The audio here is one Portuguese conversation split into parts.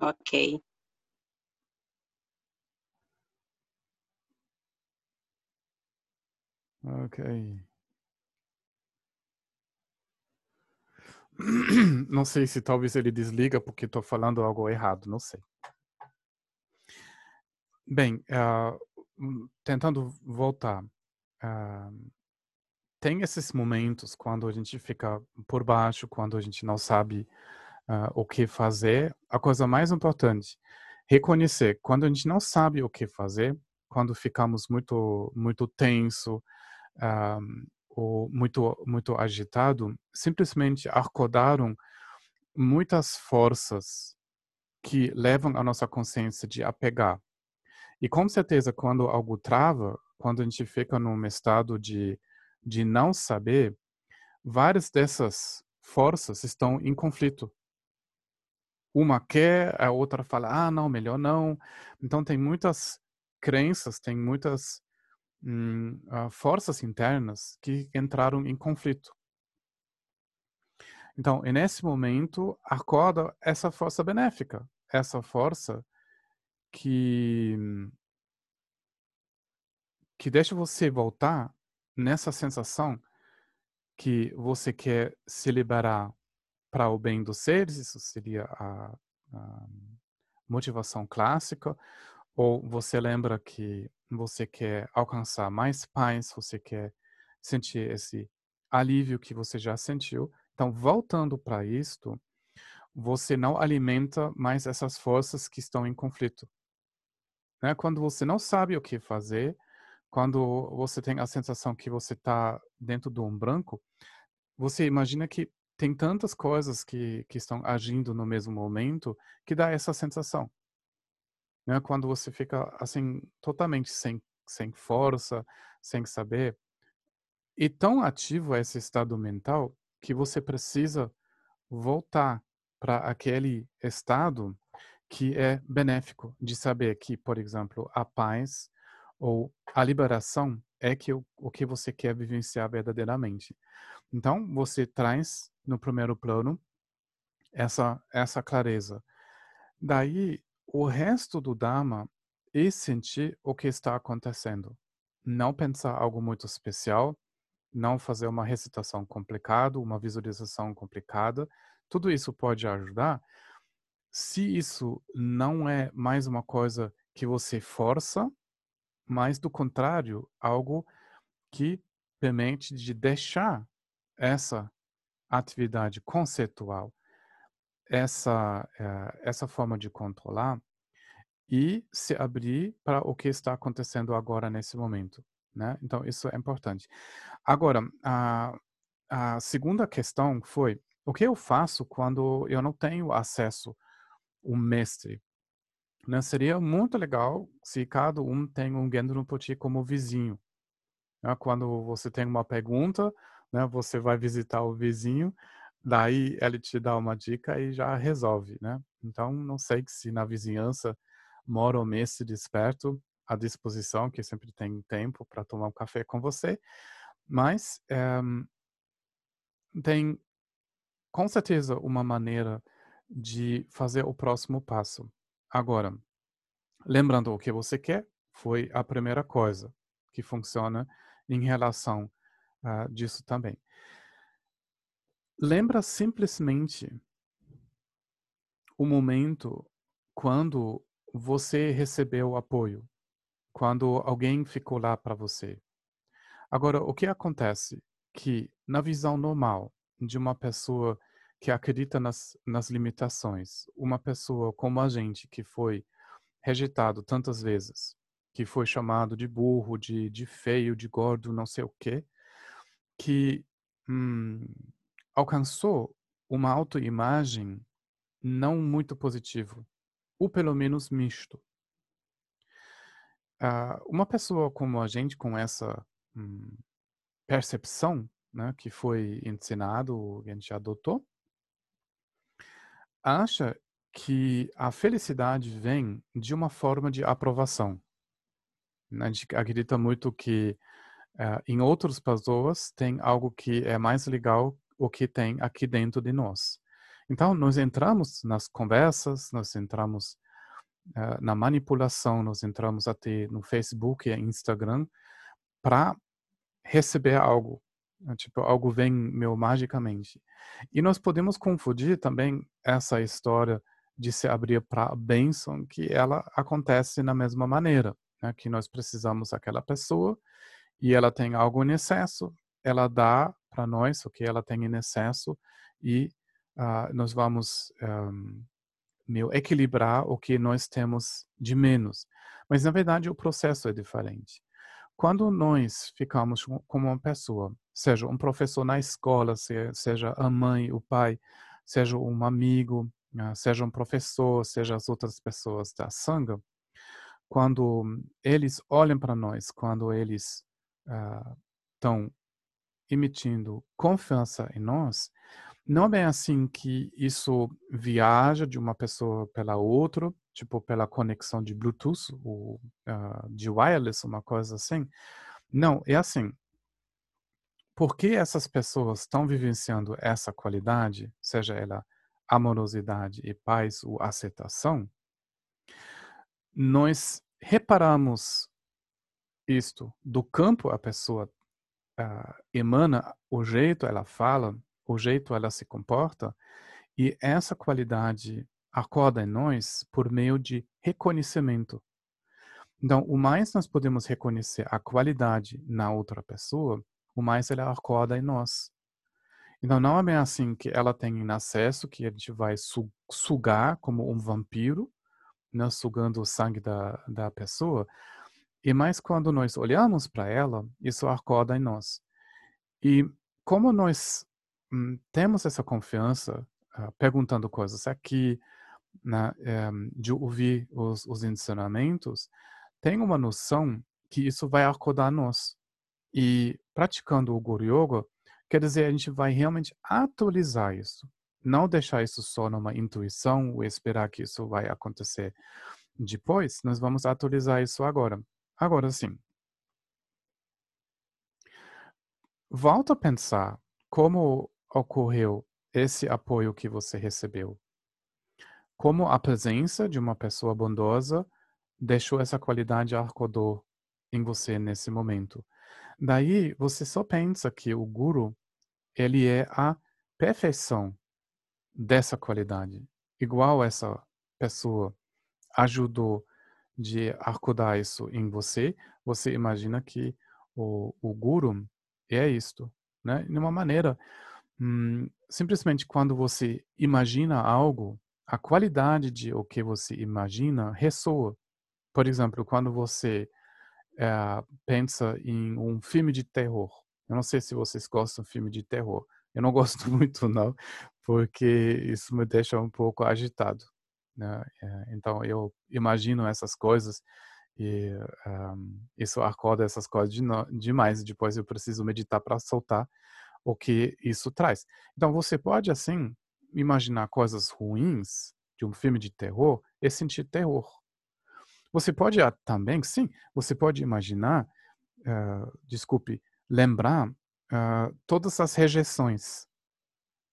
Ok. Ok. Não sei se talvez ele desliga porque estou falando algo errado, não sei. Bem, uh, tentando voltar, uh, tem esses momentos quando a gente fica por baixo, quando a gente não sabe uh, o que fazer. A coisa mais importante, reconhecer quando a gente não sabe o que fazer, quando ficamos muito muito tenso, ou muito muito agitado, simplesmente acordaram muitas forças que levam a nossa consciência de apegar. E com certeza, quando algo trava, quando a gente fica num estado de, de não saber, várias dessas forças estão em conflito. Uma quer, a outra fala, ah, não, melhor não. Então, tem muitas crenças, tem muitas hum, uh, forças internas que entraram em conflito. Então, nesse momento, acorda essa força benéfica, essa força que que deixa você voltar nessa sensação que você quer se liberar para o bem dos seres, isso seria a, a motivação clássica, ou você lembra que você quer alcançar mais paz, você quer sentir esse alívio que você já sentiu. Então, voltando para isto, você não alimenta mais essas forças que estão em conflito. Né? Quando você não sabe o que fazer, quando você tem a sensação que você está dentro de um branco, você imagina que tem tantas coisas que, que estão agindo no mesmo momento que dá essa sensação né? Quando você fica assim totalmente sem sem força, sem saber, e tão ativo é esse estado mental que você precisa voltar para aquele estado que é benéfico de saber que, por exemplo, a paz ou a liberação é que o, o que você quer vivenciar verdadeiramente. Então, você traz no primeiro plano essa essa clareza. Daí o resto do Dharma é sentir o que está acontecendo. Não pensar algo muito especial, não fazer uma recitação complicada, uma visualização complicada. Tudo isso pode ajudar. Se isso não é mais uma coisa que você força, mas do contrário, algo que permite de deixar essa atividade conceitual essa, eh, essa forma de controlar e se abrir para o que está acontecendo agora nesse momento. Né? Então, isso é importante. Agora, a, a segunda questão foi: o que eu faço quando eu não tenho acesso ao mestre? Né? Seria muito legal se cada um tem um Gendro Poti como vizinho. Né? Quando você tem uma pergunta, né, você vai visitar o vizinho Daí ele te dá uma dica e já resolve, né? Então, não sei se na vizinhança mora um mestre desperto à disposição, que sempre tem tempo para tomar um café com você, mas é, tem com certeza uma maneira de fazer o próximo passo. Agora, lembrando o que você quer, foi a primeira coisa que funciona em relação uh, disso também. Lembra simplesmente o momento quando você recebeu apoio, quando alguém ficou lá para você. Agora, o que acontece? Que na visão normal de uma pessoa que acredita nas, nas limitações, uma pessoa como a gente que foi rejeitado tantas vezes, que foi chamado de burro, de, de feio, de gordo, não sei o quê, que hum, alcançou uma autoimagem não muito positiva, ou pelo menos misto. Uh, uma pessoa como a gente, com essa hum, percepção né, que foi ensinado, que a gente adotou, acha que a felicidade vem de uma forma de aprovação. A gente acredita muito que uh, em outras pessoas tem algo que é mais legal o que tem aqui dentro de nós. Então, nós entramos nas conversas, nós entramos uh, na manipulação, nós entramos até no Facebook e Instagram para receber algo. Né, tipo, algo vem meu magicamente. E nós podemos confundir também essa história de se abrir para a bênção, que ela acontece na mesma maneira, né? que nós precisamos daquela pessoa e ela tem algo em excesso, ela dá para nós o que ela tem em excesso e uh, nós vamos um, meu, equilibrar o que nós temos de menos. Mas, na verdade, o processo é diferente. Quando nós ficamos com uma pessoa, seja um professor na escola, seja a mãe, o pai, seja um amigo, ah, seja um professor, seja as outras pessoas da sanga, quando eles olham para nós, quando eles estão uh, emitindo confiança em nós, não é assim que isso viaja de uma pessoa pela outra, tipo pela conexão de Bluetooth ou uh, de wireless, uma coisa assim. Não, é assim. Porque essas pessoas estão vivenciando essa qualidade, seja ela amorosidade e paz ou aceitação, nós reparamos isto do campo a pessoa uh, emana o jeito ela fala o jeito ela se comporta, e essa qualidade acorda em nós por meio de reconhecimento. Então, o mais nós podemos reconhecer a qualidade na outra pessoa, o mais ela acorda em nós. Então, não é bem assim que ela tem acesso, que a gente vai sugar como um vampiro, né, sugando o sangue da, da pessoa. E mais quando nós olhamos para ela, isso acorda em nós. E como nós Hum, temos essa confiança uh, perguntando coisas aqui, né, um, de ouvir os, os ensinamentos, tem uma noção que isso vai acordar nós. E praticando o Guru Yoga, quer dizer, a gente vai realmente atualizar isso. Não deixar isso só numa intuição ou esperar que isso vai acontecer depois. Nós vamos atualizar isso agora. Agora sim. Volta a pensar como ocorreu esse apoio que você recebeu? Como a presença de uma pessoa bondosa deixou essa qualidade arcodor em você nesse momento? Daí você só pensa que o guru ele é a perfeição dessa qualidade. Igual essa pessoa ajudou de acordar isso em você, você imagina que o, o guru é isto, né? De uma maneira Hum, simplesmente quando você imagina algo, a qualidade de o que você imagina ressoa. Por exemplo, quando você é, pensa em um filme de terror. Eu não sei se vocês gostam de filme de terror. Eu não gosto muito, não, porque isso me deixa um pouco agitado. Né? É, então, eu imagino essas coisas e um, isso acorda essas coisas de no, demais. Depois eu preciso meditar para soltar o que isso traz. Então você pode assim imaginar coisas ruins de um filme de terror e sentir terror. Você pode também, sim, você pode imaginar, uh, desculpe, lembrar uh, todas as rejeições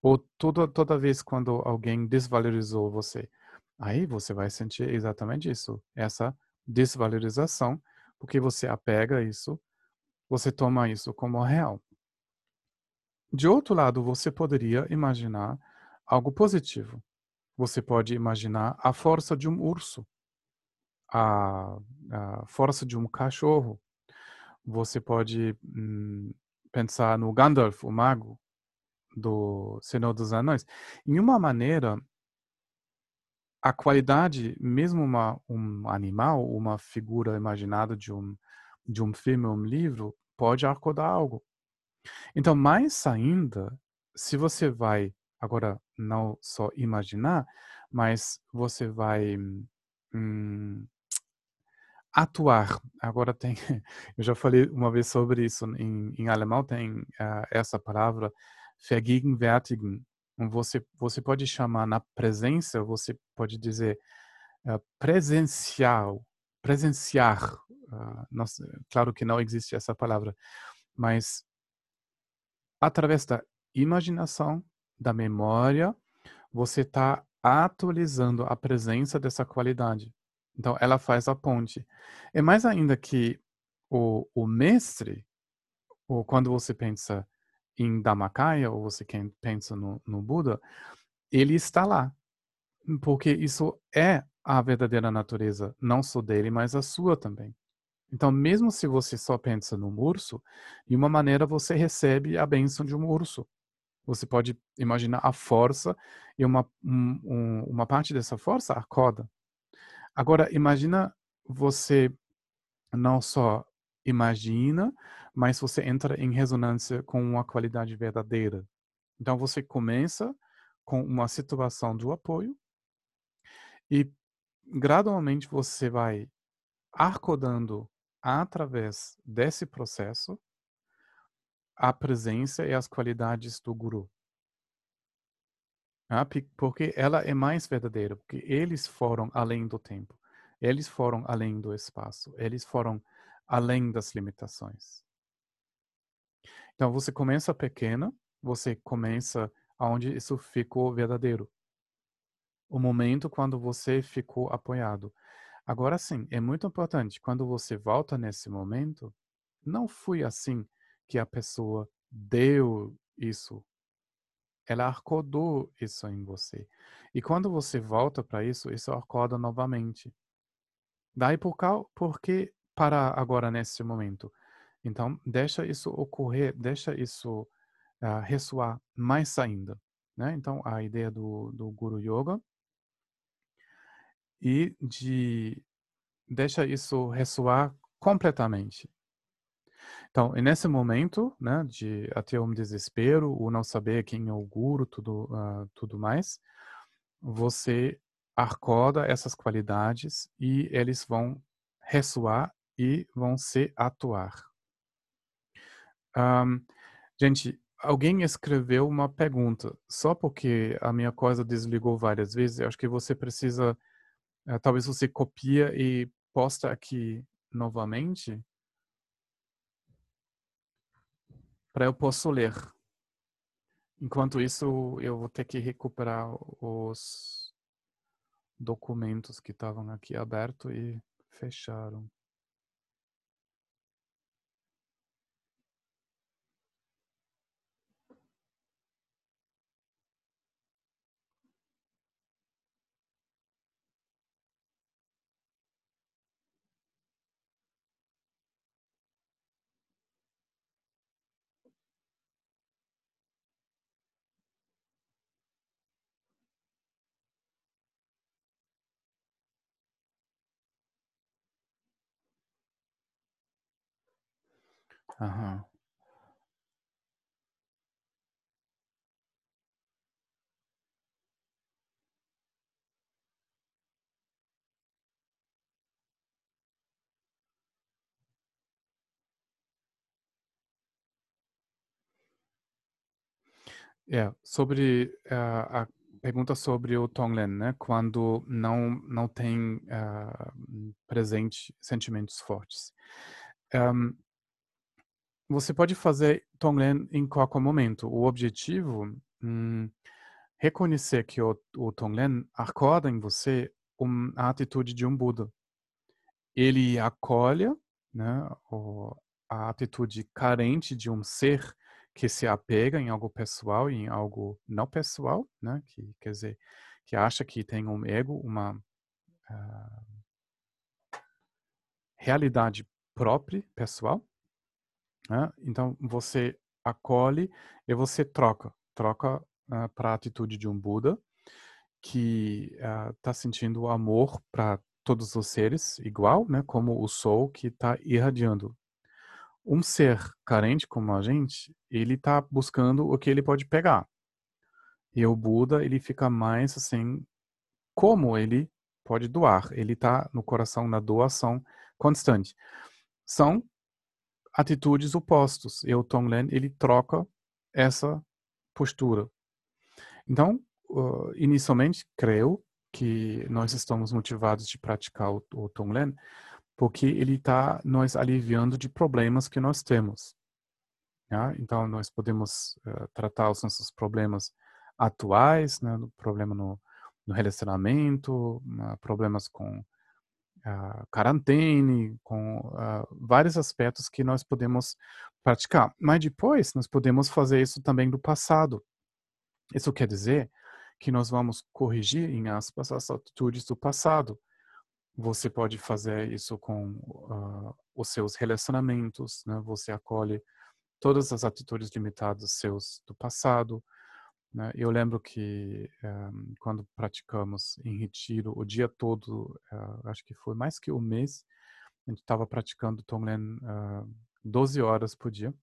ou toda toda vez quando alguém desvalorizou você. Aí você vai sentir exatamente isso, essa desvalorização, porque você apega isso, você toma isso como real. De outro lado, você poderia imaginar algo positivo. Você pode imaginar a força de um urso, a, a força de um cachorro. Você pode hum, pensar no Gandalf, o mago do Senhor dos Anéis. Em uma maneira, a qualidade, mesmo uma, um animal, uma figura imaginada de um, de um filme ou um livro, pode acordar algo. Então, mais ainda, se você vai agora não só imaginar, mas você vai hum, atuar. Agora tem, eu já falei uma vez sobre isso em, em alemão tem uh, essa palavra vergegenwärtigen. Você você pode chamar na presença, você pode dizer uh, presencial, presenciar. Uh, nossa, claro que não existe essa palavra, mas através da imaginação, da memória, você está atualizando a presença dessa qualidade. Então, ela faz a ponte. É mais ainda que o, o mestre, ou quando você pensa em Dhammakaya, ou você pensa no, no Buda, ele está lá. Porque isso é a verdadeira natureza, não só dele, mas a sua também. Então, mesmo se você só pensa no urso, de uma maneira você recebe a bênção de um urso. Você pode imaginar a força e uma, um, uma parte dessa força acorda. Agora, imagina você não só imagina, mas você entra em ressonância com uma qualidade verdadeira. Então, você começa com uma situação de apoio e gradualmente você vai arcodando através desse processo a presença e as qualidades do guru. Ah, porque ela é mais verdadeira, porque eles foram além do tempo, eles foram além do espaço, eles foram além das limitações. Então você começa pequena, você começa aonde isso ficou verdadeiro. O momento quando você ficou apoiado. Agora sim, é muito importante quando você volta nesse momento, não foi assim que a pessoa deu isso. Ela acordou isso em você. E quando você volta para isso, isso acorda novamente. Daí por, por que parar agora nesse momento? Então, deixa isso ocorrer, deixa isso uh, ressoar mais ainda. Né? Então, a ideia do, do Guru Yoga e de deixa isso ressoar completamente. Então, nesse momento, né, de até um desespero, o não saber quem é o guru, tudo, uh, tudo mais, você acorda essas qualidades e eles vão ressoar e vão se atuar. Um, gente, alguém escreveu uma pergunta. Só porque a minha coisa desligou várias vezes, eu acho que você precisa, uh, talvez você copia e posta aqui novamente para eu posso ler. Enquanto isso, eu vou ter que recuperar os documentos que estavam aqui abertos e fecharam. Aham. É, sobre uh, a pergunta sobre o Tonglen, né? Quando não não tem uh, presente sentimentos fortes. Um, você pode fazer Tonglen em qualquer momento. O objetivo hum, reconhecer que o, o Tonglen acorda em você um, a atitude de um Buda. Ele acolhe né, o, a atitude carente de um ser que se apega em algo pessoal e em algo não pessoal, né, que quer dizer que acha que tem um ego, uma uh, realidade própria, pessoal, né? Então, você acolhe e você troca. Troca uh, ah, para a atitude de um Buda que está ah, uh, sentindo amor para todos os seres igual, né? como o sol que está irradiando. Um ser carente como a gente, ele está buscando o que ele pode pegar. E o Buda, ele fica mais assim, como ele pode doar. Ele está no coração na doação constante. São atitudes opostos. E o Tonglen, ele troca essa postura. Então, uh, inicialmente, creio que nós estamos motivados de praticar o, o Tonglen porque ele está nos aliviando de problemas que nós temos. Então, nós podemos uh, tratar os nossos problemas atuais, né, problema no, no relacionamento, uh, problemas com uh, quarentena, com uh, vários aspectos que nós podemos praticar. Mas depois nós podemos fazer isso também do passado. Isso quer dizer que nós vamos corrigir, em aspas, as atitudes do passado. Você pode fazer isso com uh, os seus relacionamentos, né? Você acolhe todas as atitudes limitadas seus do passado. Né? Eu lembro que um, eh, quando praticamos em retiro o dia todo, uh, acho que foi mais que um mês, a gente estava praticando Tonglen uh, 12 horas por dia,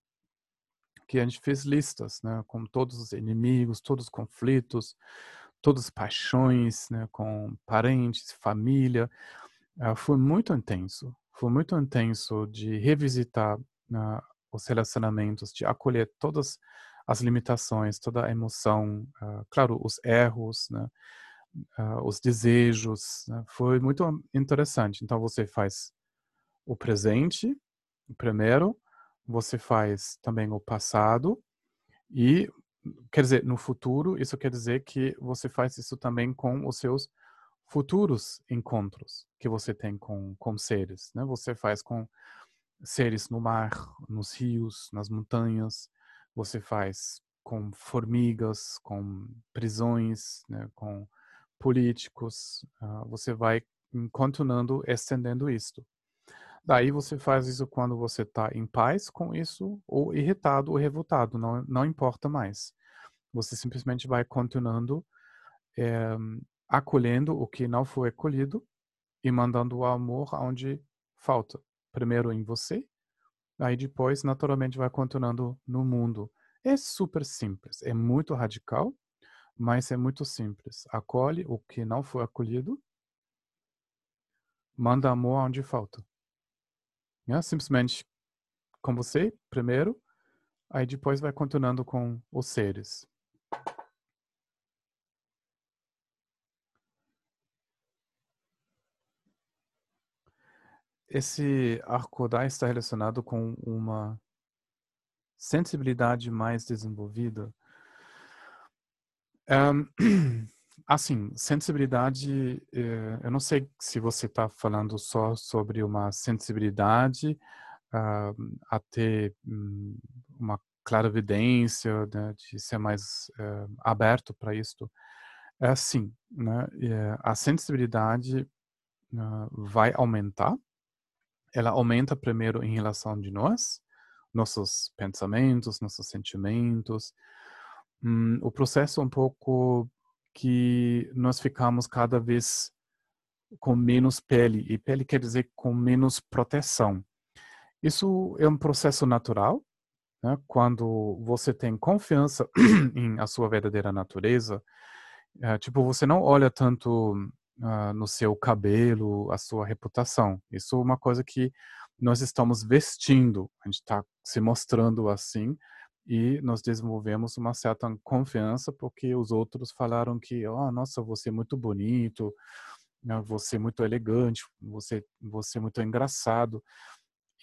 que a gente fez listas, né, com todos os inimigos, todos os conflitos, todas as paixões, né, com parentes, família, uh, foi muito intenso. Foi muito intenso de revisitar uh, os relacionamentos, de acolher todas as limitações, toda a emoção, uh, claro, os erros, né, os desejos. Né, foi muito interessante. Então você faz o presente, primeiro, você faz também o passado e quer dizer, no futuro, isso quer dizer que você faz isso também com os seus futuros encontros que você tem com, com seres. Né? Você faz com seres no mar, nos rios, nas montanhas, você faz com formigas, com prisões, né? com políticos, uh, você vai continuando estendendo isto. Daí você faz isso quando você está em paz com isso, ou irritado ou revoltado, não, não importa mais. Você simplesmente vai continuando é, acolhendo o que não foi acolhido e mandando o amor aonde falta. Primeiro em você, aí depois naturalmente vai continuando no mundo. É super simples, é muito radical, mas é muito simples. Acolhe o que não foi acolhido, manda amor onde falta. É, simplesmente com você primeiro, aí depois vai continuando com os seres. Esse Arkodai está relacionado com uma sensibilidade mais desenvolvida. Um, assim, sensibilidade, eh, eu não sei se você está falando só sobre uma sensibilidade uh, a ter um, uma clara evidência né, de ser mais uh, aberto para isso. É assim, né, a sensibilidade uh, vai aumentar ela aumenta primeiro em relação de nós, nossos pensamentos, nossos sentimentos. Hum, o processo é um pouco que nós ficamos cada vez com menos pele, e pele quer dizer com menos proteção. Isso é um processo natural, né? quando você tem confiança em a sua verdadeira natureza, é, tipo, você não olha tanto uh, no seu cabelo, a sua reputação. Isso é uma coisa que nós estamos vestindo, a gente está se mostrando assim e nós desenvolvemos uma certa confiança porque os outros falaram que, oh, nossa, você é muito bonito, né, você é muito elegante, você, você é muito engraçado.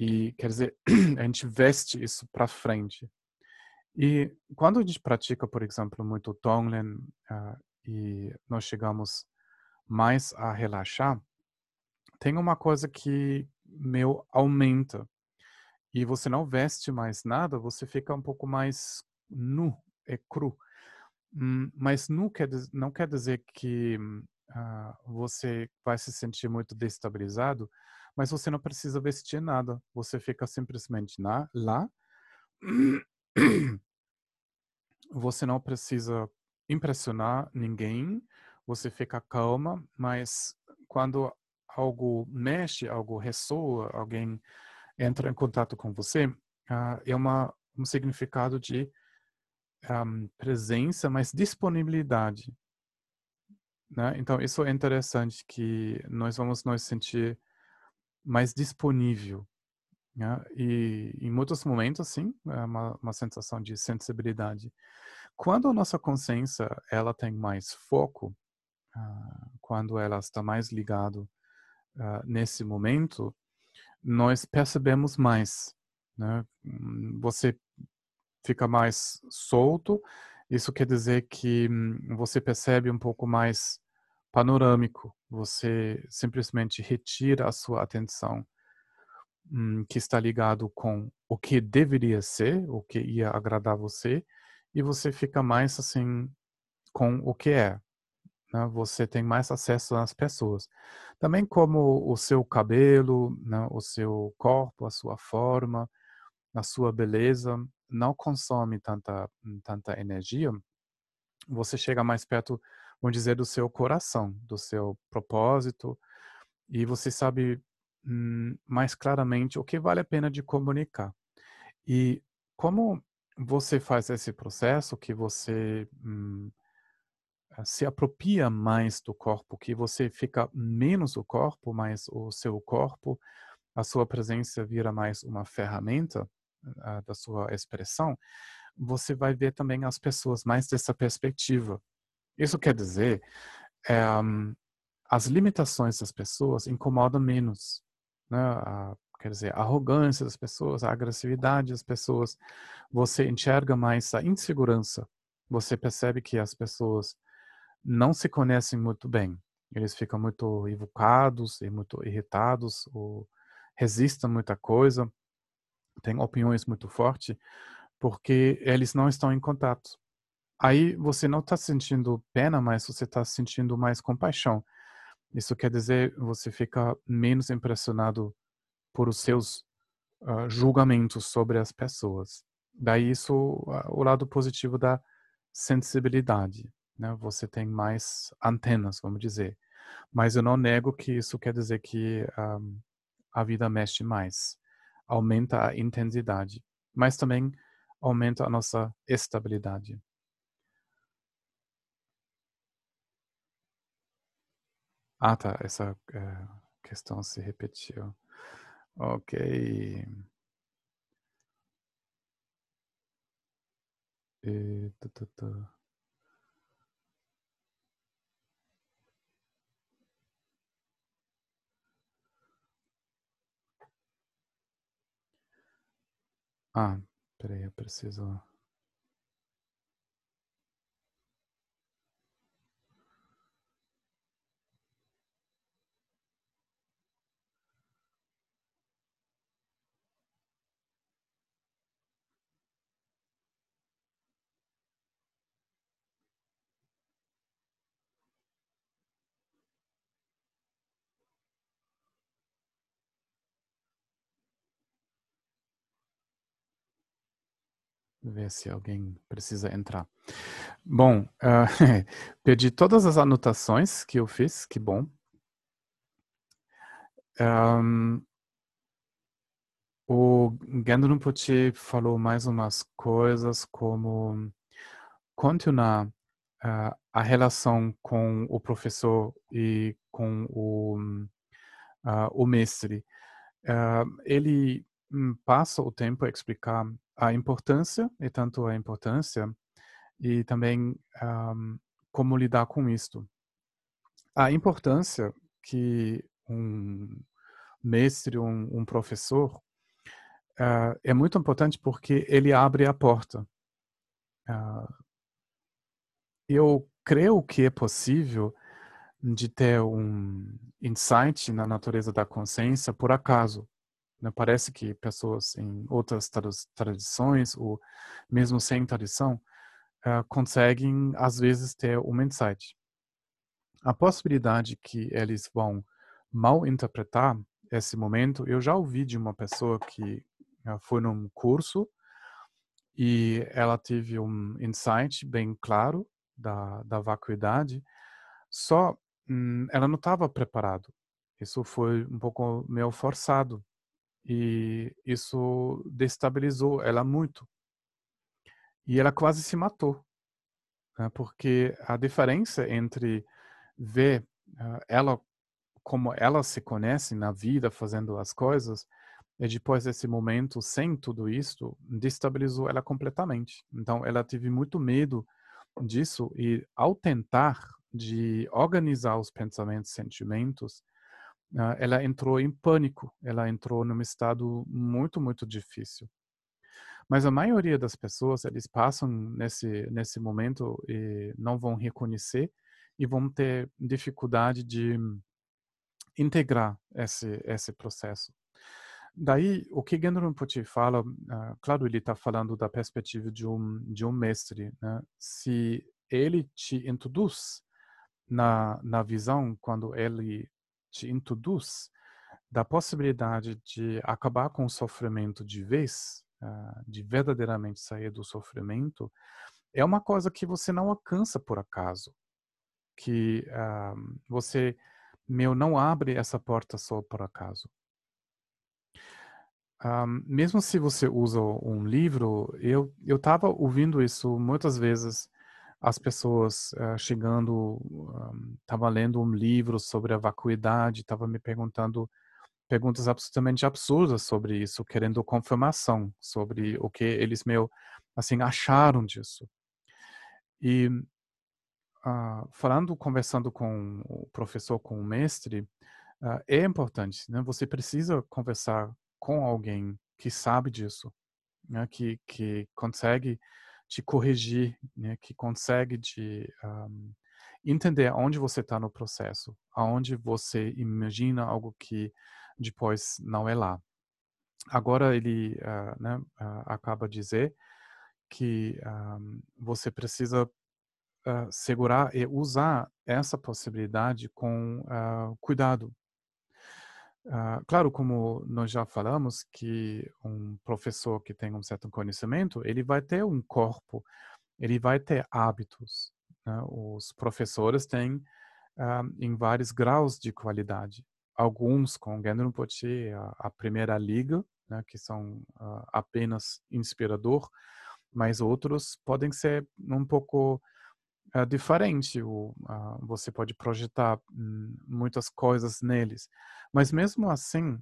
E quer dizer, a gente veste isso para frente. E quando a gente pratica, por exemplo, muito Tonglen uh, e nós chegamos mais a relaxar, tem uma coisa que meu aumenta. E você não veste mais nada, você fica um pouco mais nu, é cru. Hum, mas nu quer, não quer dizer que uh, você vai se sentir muito destabilizado, mas você não precisa vestir nada. Você fica simplesmente na, lá. Você não precisa impressionar ninguém você fica calma, mas quando algo mexe, algo ressoa, alguém entra em contato com você, uh, é uma, um significado de um, presença, mas disponibilidade. Né? Então, isso é interessante que nós vamos nos sentir mais disponível. Né? E em muitos momentos, sim, é uma, uma sensação de sensibilidade. Quando a nossa consciência ela tem mais foco, ah, quando ela está mais ligado uh, nesse momento, nós percebemos mais. Né? Hum, você fica mais solto Isso quer dizer que hum, você percebe um pouco mais panorâmico, você simplesmente retira a sua atenção hum, que está ligado com o que deveria ser, o que ia agradar você, e você fica mais assim com o que é. Né? Você tem mais acesso às pessoas. Também como o seu cabelo, né? o seu corpo, a sua forma, a sua beleza não consome tanta tanta energia, você chega mais perto, vamos dizer, do seu coração, do seu propósito, e você sabe hum, mais claramente o que vale a pena de comunicar. E como você faz esse processo, que você hum, se apropria mais do corpo, que você fica menos o corpo, mas o seu corpo, a sua presença vira mais uma ferramenta uh, da sua expressão, você vai ver também as pessoas mais dessa perspectiva. Isso quer dizer, é, as limitações das pessoas incomodam menos. Né? A, quer dizer, a arrogância das pessoas, a agressividade das pessoas. Você enxerga mais a insegurança. Você percebe que as pessoas não se conhecem muito bem. Eles ficam muito evocados e muito irritados, ou resistem muita coisa, têm opiniões muito fortes, porque eles não estão em contato. Aí você não está sentindo pena, mas você está sentindo mais compaixão. Isso quer dizer você fica menos impressionado por os seus uh, julgamentos sobre as pessoas. Daí isso uh, o lado positivo da sensibilidade, né? Você tem mais antenas, vamos dizer. Mas eu não nego que isso quer dizer que um, a vida mexe mais, aumenta a intensidade, mas também aumenta a nossa estabilidade. Ah, tá. Essa é, questão se repetiu. Ok. E, tu, tu, tu. Ah, peraí, eu preciso. Ver se alguém precisa entrar. Bom, uh, perdi todas as anotações que eu fiz, que bom. Um, o Gendron Potier falou mais umas coisas como continuar uh, a relação com o professor e com o, uh, o mestre. Uh, ele um, passa o tempo a explicar a importância, e tanto a importância, e também um, como lidar com isto. A importância que um mestre, um, um professor, uh, é muito importante porque ele abre a porta. Uh, eu creio que é possível de ter um insight na natureza da consciência por acaso. Né? Parece que pessoas em outras tradições, ou mesmo sem tradição, uh, conseguem, às vezes, ter um insight. A possibilidade que eles vão mal interpretar esse momento, eu já ouvi de uma pessoa que uh, foi num curso e ela teve um insight bem claro da, da vacuidade, só hum, ela não estava preparado. Isso foi um pouco meio forçado. E isso destabilizou ela muito. E ela quase se matou. Né? Porque a diferença entre ver uh, ela como ela se conhece na vida, fazendo as coisas, e depois desse momento, sem tudo isso, destabilizou ela completamente. Então, ela teve muito medo disso e ao tentar de organizar os pensamentos, sentimentos, ela entrou em pânico, ela entrou num estado muito, muito difícil. Mas a maioria das pessoas, eles passam nesse, nesse momento e não vão reconhecer e vão ter dificuldade de integrar esse, esse processo. Daí, o que Gendro Rinpoche fala, uh, claro, ele está falando da perspectiva de um, de um mestre. Né? Se ele te introduz na, na visão, quando ele te introduz da possibilidade de acabar com o sofrimento de vez, uh, de verdadeiramente sair do sofrimento, é uma coisa que você não alcança por acaso. Que uh, você, meu, não abre essa porta só por acaso. Um, mesmo se você usa um livro, eu eu estava ouvindo isso muitas vezes, as pessoas uh, chegando, estava um, lendo um livro sobre a vacuidade, estava me perguntando perguntas absolutamente absurdas sobre isso, querendo confirmação sobre o que eles meu assim acharam disso. E uh, falando, conversando com o professor, com o mestre, uh, é importante, né? Você precisa conversar com alguém que sabe disso, né, que, que consegue te corrigir, né, que consegue te um, entender onde você está no processo, aonde você imagina algo que depois não é lá. Agora ele uh, né, uh, acaba de dizer que um, você precisa uh, segurar e usar essa possibilidade com cuidado, Uh, claro, como nós já falamos, que um professor que tem um certo conhecimento, ele vai ter um corpo, ele vai ter hábitos. Né? Os professores têm uh, em vários graus de qualidade. Alguns com Gendron Poche, a, a primeira liga, né, que são uh, apenas inspirador, mas outros podem ser um pouco é diferente. O, uh, você pode projetar hum, muitas coisas neles. Mas mesmo assim,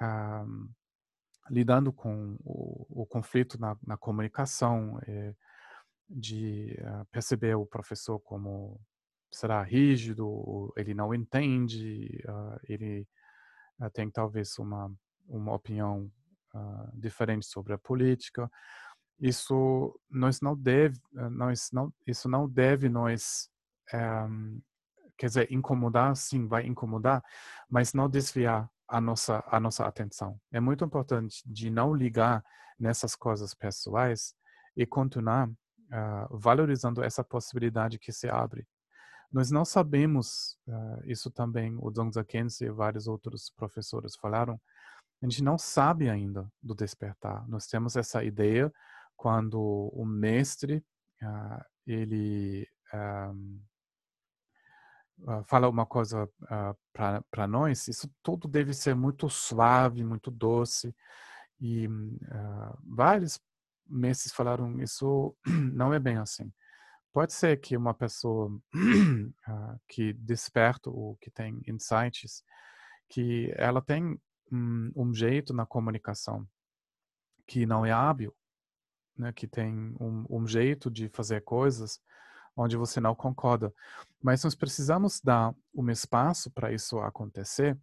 uh, lidando com o, o conflito na, na comunicação, é, de uh, perceber o professor como será rígido, ele não entende, ele tem talvez uma, uma opinião diferente sobre a política isso nós não deve eh, nós não isso não deve nós é, quer dizer incomodar sim vai incomodar mas não desviar a nossa a nossa atenção. É muito importante de não ligar nessas coisas pessoais e continuar uh, valorizando essa possibilidade que se abre. Nós não sabemos uh, isso também o Zhong Kense e vários outros professores falaram a gente não sabe ainda do despertar. Nós temos essa ideia quando o mestre uh, ele um, uh, ah, fala uma coisa uh, ah, para nós, isso tudo deve ser muito suave, muito doce. E vários mestres falaram isso não é bem assim. Pode ser que uma pessoa que desperta ou que tem insights, que ela tem um, um jeito na comunicação que não é hábil, né, que tem um, um jeito de fazer coisas onde você não concorda. Mas nós precisamos dar um espaço para isso acontecer.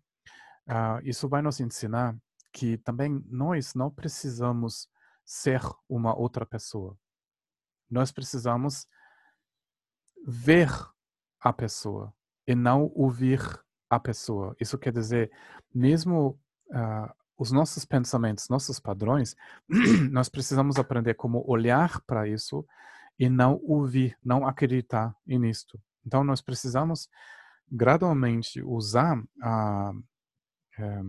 Uh, isso vai nos ensinar que também nós não precisamos ser uma outra pessoa. Nós precisamos ver a pessoa e não ouvir a pessoa. Isso quer dizer, mesmo uh, os nossos pensamentos, nossos padrões, nós precisamos aprender como olhar para isso e não ouvir, não acreditar nisto. Então, nós precisamos gradualmente usar a é,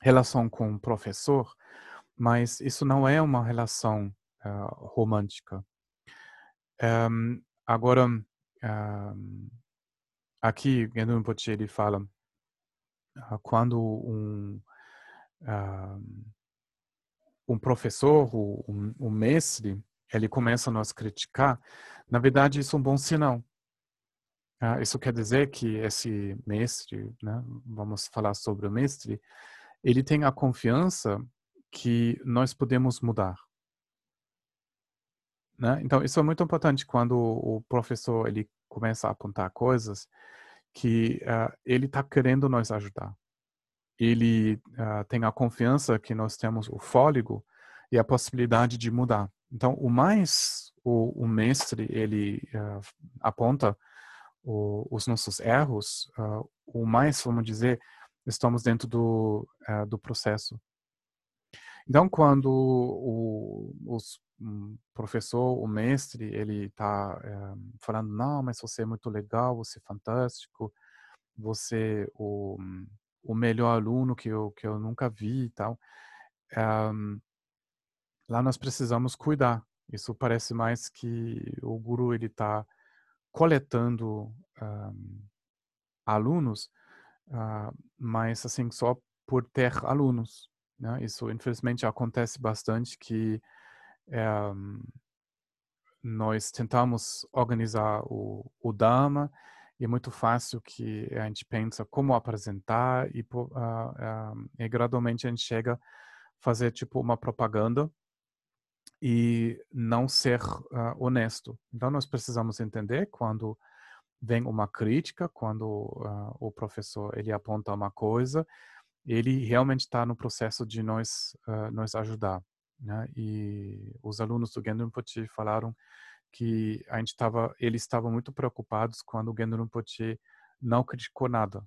relação com o professor, mas isso não é uma relação uh, romântica. Eh, agora, aqui, Gendun ele fala, uh, quando um um professor, um, um mestre, ele começa a nos criticar, na verdade isso é um bom sinal. Uh, isso quer dizer que esse mestre, né, vamos falar sobre o mestre, ele tem a confiança que nós podemos mudar. Né? Então isso é muito importante quando o professor ele começa a apontar coisas que uh, ele está querendo nos ajudar ele uh, tem a confiança que nós temos o fôlego e a possibilidade de mudar. Então, o mais o, o mestre ele uh, aponta o, os nossos erros, uh, o mais, vamos dizer, estamos dentro do, do processo. Então, quando o, os um professor, o mestre, ele está é, falando, não, mas você é muito legal, você é fantástico, você o, o melhor aluno que eu, que eu nunca vi e tal. É, lá nós precisamos cuidar. Isso parece mais que o guru ele está coletando um, alunos, uh, mas assim só por ter alunos. Né? Isso infelizmente acontece bastante que é, nós tentamos organizar o, o Dharma e é muito fácil que a gente pensa como apresentar e, uh, uh, e gradualmente a gente chega a fazer tipo uma propaganda e não ser uh, honesto. Então nós precisamos entender quando vem uma crítica, quando o professor ele aponta uma coisa, ele realmente está no processo de uh, nos ajudar. Né? E os alunos do Gendron Pochi falaram que a gente estava, eles estavam muito preocupados quando o Gendron Pochi não criticou nada.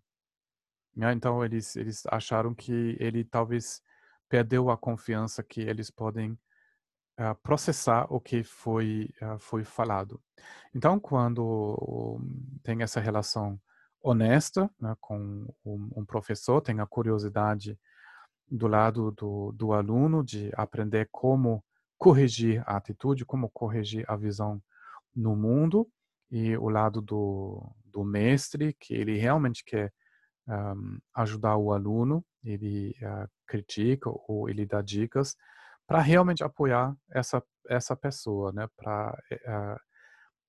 Né? Então eles eles acharam que ele talvez perdeu a confiança que eles podem uh, processar o que foi uh, foi falado. Então, quando tem essa relação honesta né, com um, um, professor, tem a curiosidade do lado do, do aluno de aprender como corrigir a atitude, como corrigir a visão no mundo, e o lado do, do mestre, que ele realmente quer um, ajudar o aluno, ele uh, critica ou ele dá dicas, para realmente apoiar essa essa pessoa, né, para uh, eh,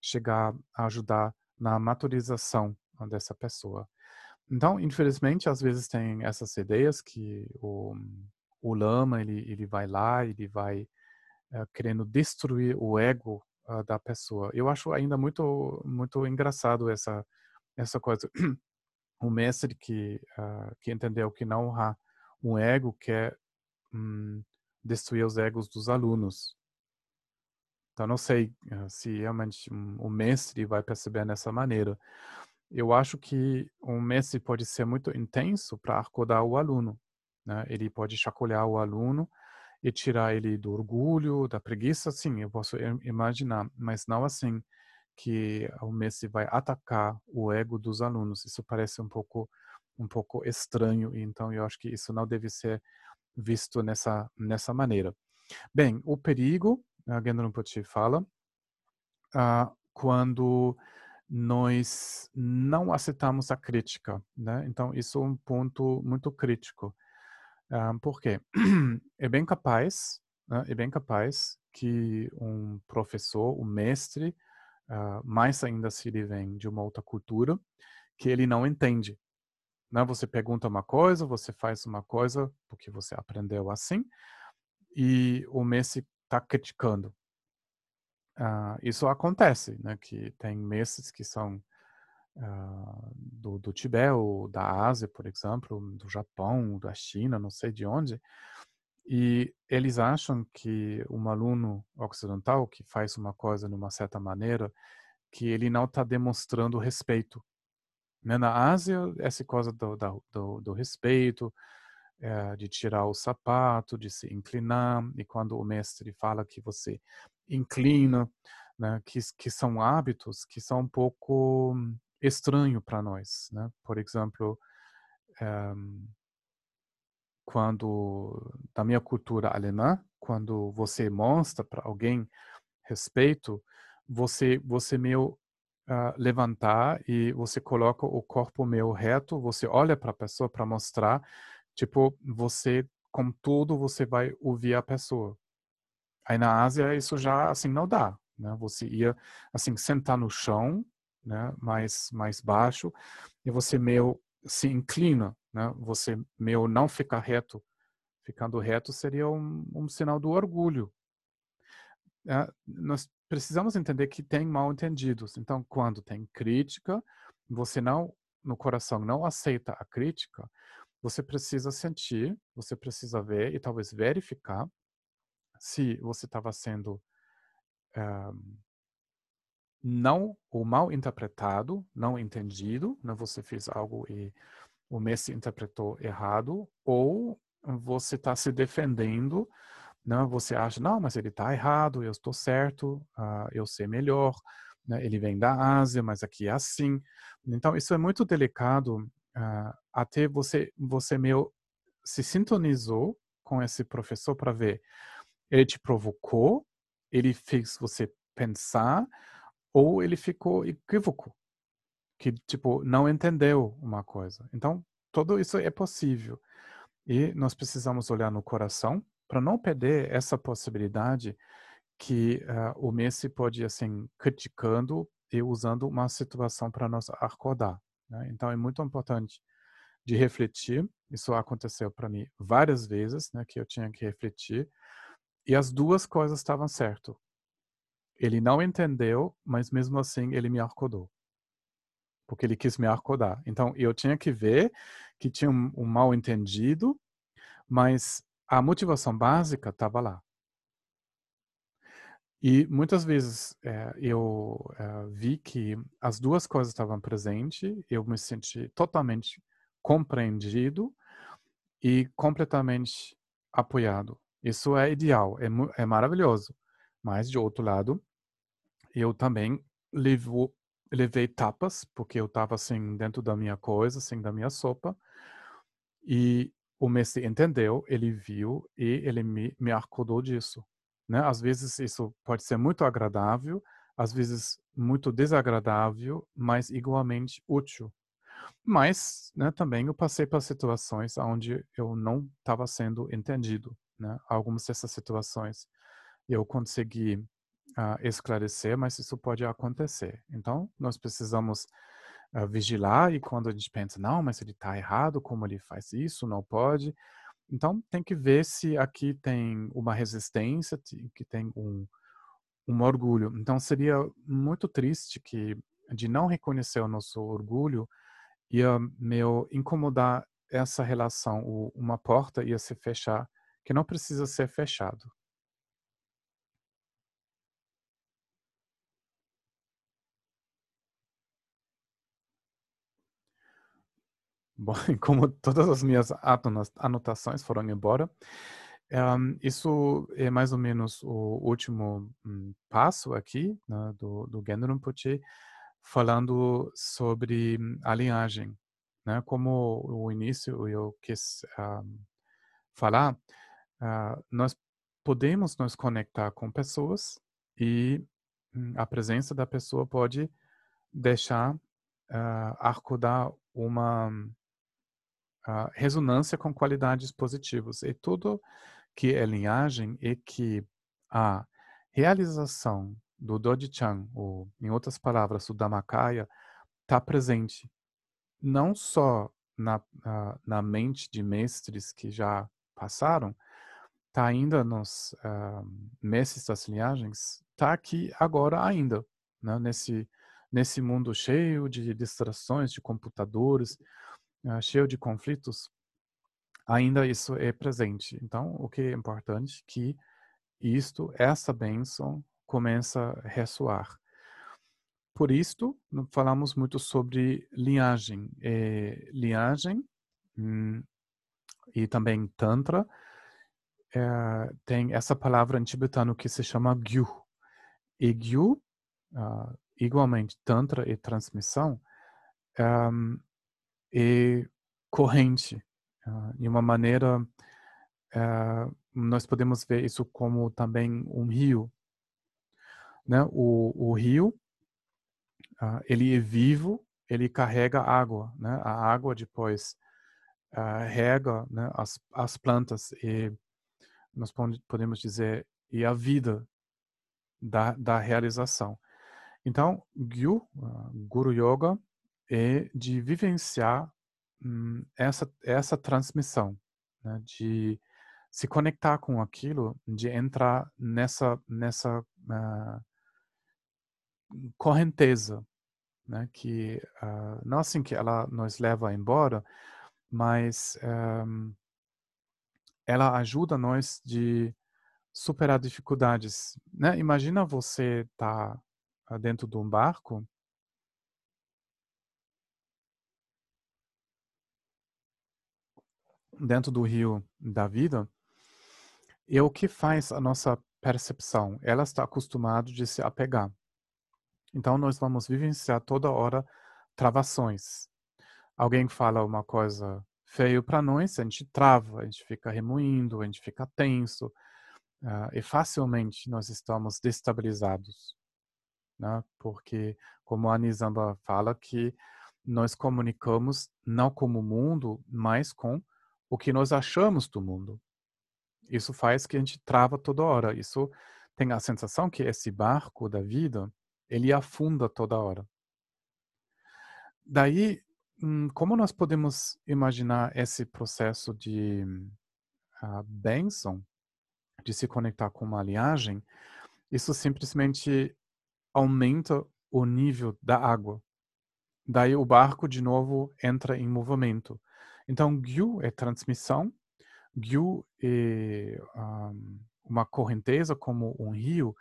chegar a ajudar na maturização dessa pessoa. Então, infelizmente, às vezes tem essas ideias que o, o lama ele ele vai lá, ele vai querendo destruir o ego uh, da pessoa. Eu acho ainda muito muito engraçado essa essa coisa. O mestre que que entendeu que não há um ego quer hum, destruir os egos dos alunos. Então, não sei uh, se realmente um, o mestre vai perceber dessa maneira. Eu acho que um mestre pode ser muito intenso para acordar o aluno. Né? Ele pode chacoalhar o aluno e tirar ele do orgulho, da preguiça, sim, eu posso imaginar, mas não assim que o mestre vai atacar o ego dos alunos. Isso parece um pouco um pouco estranho, então eu acho que isso não deve ser visto nessa, nessa maneira. Bem, o perigo, a Gendron Pochi fala, uh, quando nós não aceitamos a crítica, né? Então, isso é um ponto muito crítico. Uh, por quê? É bem capaz, né? é bem capaz que um professor, um mestre, uh, mais ainda se ele vem de uma outra cultura, que ele não entende né? Você pergunta uma coisa, você faz uma coisa porque você aprendeu assim, e o Messi está criticando. Uh, isso acontece, né? Que tem mestres que são uh, do, do Tibete ou da Ásia, por exemplo, do Japão, da China, não sei de onde, e eles acham que um aluno ocidental que faz uma coisa de uma certa maneira, que ele não está demonstrando respeito né? Na Ásia, essa coisa do, do, do respeito, é, de tirar o sapato, de se inclinar, e quando o mestre fala que você inclina, né, que, que são hábitos que são um pouco estranho para nós. Né? Por exemplo, é, quando, na minha cultura alemã, quando você mostra para alguém respeito, você, você meio uh, levantar e você coloca o corpo meio reto, você olha para a pessoa para mostrar, tipo, você, com tudo, você vai ouvir a pessoa. Aí na Ásia isso já, assim, não dá, né? Você ia, assim, sentar no chão, né, mais, mais baixo, e você meio se inclina, né? Você meio não fica reto. Ficando reto seria um, um sinal do orgulho. É, nós precisamos entender que tem mal entendidos. Então, quando tem crítica, você não, no coração, não aceita a crítica, você precisa sentir, você precisa ver e talvez verificar se você estava sendo um, não o mal interpretado, não entendido, né? você fez algo e o Messi interpretou errado, ou você está se defendendo, né? você acha, não, mas ele está errado, eu estou certo, uh, eu sei melhor, né? ele vem da Ásia, mas aqui é assim. Então, isso é muito delicado, uh, até você, você meio se sintonizou com esse professor para ver, ele te provocou, ele fez você pensar, ou ele ficou equívoco, que, tipo, não entendeu uma coisa. Então, tudo isso é possível. E nós precisamos olhar no coração para não perder essa possibilidade que uh, o Messi pode, assim, criticando e usando uma situação para nos acordar. Né? Então, é muito importante de refletir. Isso aconteceu para mim várias vezes, né, que eu tinha que refletir. E as duas coisas estavam certo. Ele não entendeu, mas mesmo assim ele me acordou. Porque ele quis me acordar. Então eu tinha que ver que tinha um, um mal entendido, mas a motivação básica estava lá. E muitas vezes é, eu é, vi que as duas coisas estavam presentes, eu me senti totalmente compreendido e completamente apoiado. Isso é ideal, é, é maravilhoso. Mas, de outro lado, eu também levo, levei tapas, porque eu estava assim, dentro da minha coisa, assim, da minha sopa. E o mestre entendeu, ele viu e ele me, me acordou disso. Né? Às vezes isso pode ser muito agradável, às vezes muito desagradável, mas igualmente útil. Mas né, também eu passei por situações onde eu não estava sendo entendido. Né? Algumas dessas situações eu consegui uh, esclarecer, mas isso pode acontecer. Então, nós precisamos uh, vigilar e quando a gente pensa, não, mas ele está errado, como ele faz isso, não pode. Então, tem que ver se aqui tem uma resistência, que tem um, um orgulho. Então, seria muito triste que de não reconhecer o nosso orgulho ia meu incomodar essa relação, uma porta ia se fechar que não precisa ser fechado. Bom, como todas as minhas anotações foram embora, um, isso é mais ou menos o último um, passo aqui né, do, do Poche, falando sobre a linhagem. Né? Como o início eu quis um, falar, uh, nós podemos nos conectar com pessoas e um, a presença da pessoa pode deixar uh, acordar uma a ressonância com qualidades positivas. E tudo que é linhagem é que a realização do Dodichan, ou em outras palavras, o Dhammakaya, está presente não só na, na, mente de mestres que já passaram, está ainda nos uh, mestres das linhagens, está aqui agora ainda, né? nesse, nesse mundo cheio de distrações, de computadores, cheio de conflitos, ainda isso é presente. Então, o que é importante é que isto, essa bênção, começa a ressoar. Por isto, falamos muito sobre linhagem. É, linhagem hum, e também Tantra é, tem essa palavra em tibetano que se chama Gyu. E Gyu, uh, igualmente Tantra e transmissão, um, e corrente. De uma maneira, uh, nós podemos ver isso como também um rio. Né? O, o rio, uh, ele é vivo, ele carrega água. Né? A água depois rega né, as, as plantas e nós podemos dizer e a vida da, da realização. Então, Gyu, Guru Yoga, é de vivenciar hum, essa, essa transmissão, né, de se conectar com aquilo, de entrar nessa, nessa uh, correnteza, né, que uh, não assim que ela nos leva embora, mas um, ela ajuda nós de superar dificuldades, né. Imagina você estar dentro de um barco dentro do rio da vida, e o que faz a nossa percepção? Ela está acostumado de se apegar. Então nós vamos vivenciar toda hora travações. Alguém fala uma coisa feio para nós, a gente trava, a gente fica remoendo, a gente fica tenso, uh, e facilmente nós estamos destabilizados, né? Porque, como a Anisamba fala, que nós comunicamos não com o mundo, mas com o que nós achamos do mundo. Isso faz que a gente trava toda hora. Isso tem a sensação que esse barco da vida, ele afunda toda hora. Daí, hum, como nós podemos imaginar esse processo de uh, bênção, de se conectar com uma linhagem, isso simplesmente aumenta o nível da água. Daí o barco, de novo, entra em movimento. Então, Gyu é transmissão, Gyu é um, uma correnteza como um rio,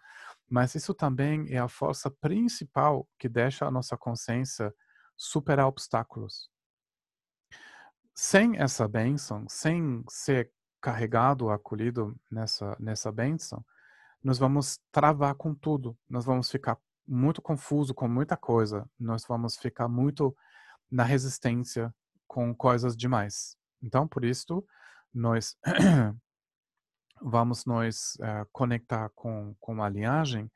mas isso também é a força principal que deixa a nossa consciência superar obstáculos. Sem essa bênção, sem ser carregado, acolhido nessa, nessa bênção, nós vamos travar com tudo. Nós vamos ficar muito confuso com muita coisa. Nós vamos ficar muito na resistência com coisas demais. Então, por isso, nós vamos nos uh, conectar com, com a linhagem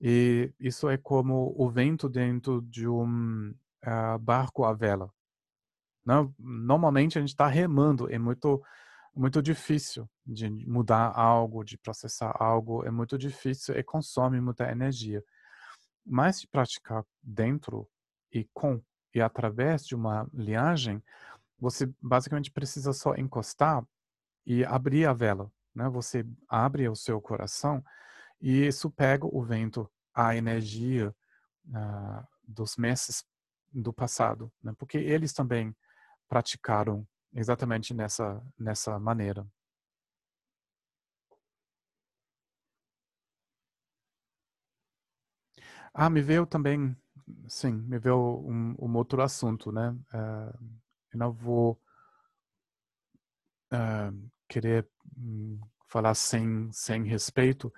e isso é como o vento dentro de um uh, barco à vela. Não, normalmente a gente está remando, é muito muito difícil de mudar algo, de processar algo, é muito difícil e consome muita energia. Mas de praticar dentro e com e através de uma linhagem, você basicamente precisa só encostar e abrir a vela, né? Você abre o seu coração e isso pega o vento, a energia uh, dos mestres do passado, né? Porque eles também praticaram exatamente nessa, nessa maneira. Ah, me veio também, sim, me veio um, um outro assunto, né? Uh, eu não vou uh, querer um, falar sem, sem respeito,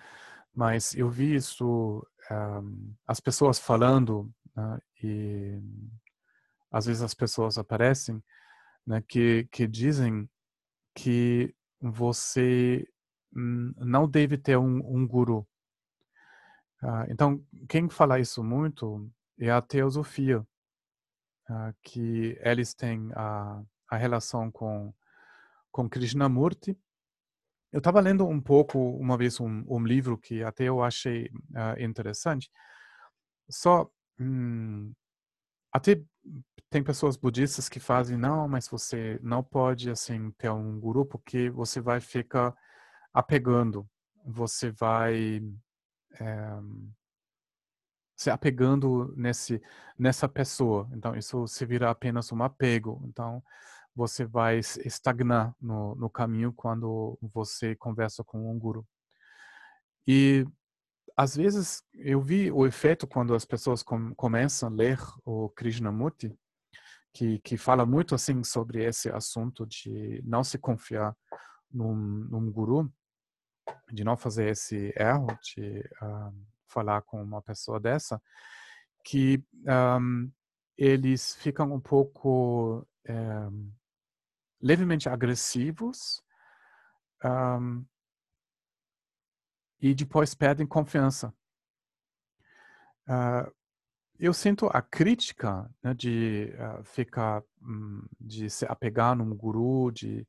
mas eu vi isso, um, as pessoas falando, né, e às vezes as pessoas aparecem né, que, que dizem que você não deve ter um, um guru. Uh, então, quem fala isso muito é a teosofia, uh, que eles têm a, a relação com, com Krishnamurti. Eu estava lendo um pouco, uma vez, um, um livro que até eu achei uh, interessante. Só, hum, até tem pessoas budistas que fazem, não, mas você não pode, assim, ter um guru porque você vai ficar apegando, você vai é, se apegando nesse, nessa pessoa. Então, isso se vira apenas um apego. Então, você vai estagnar no, no caminho quando você conversa com um guru. E às vezes eu vi o efeito quando as pessoas com, começam a ler o Krishnamurti, que, que fala muito assim sobre esse assunto de não se confiar num, num guru, de não fazer esse erro de uh, falar com uma pessoa dessa, que um, eles ficam um pouco um, levemente agressivos um, e depois perdem confiança. Uh, eu sinto a crítica né, de uh, ficar, um, de se apegar num guru, de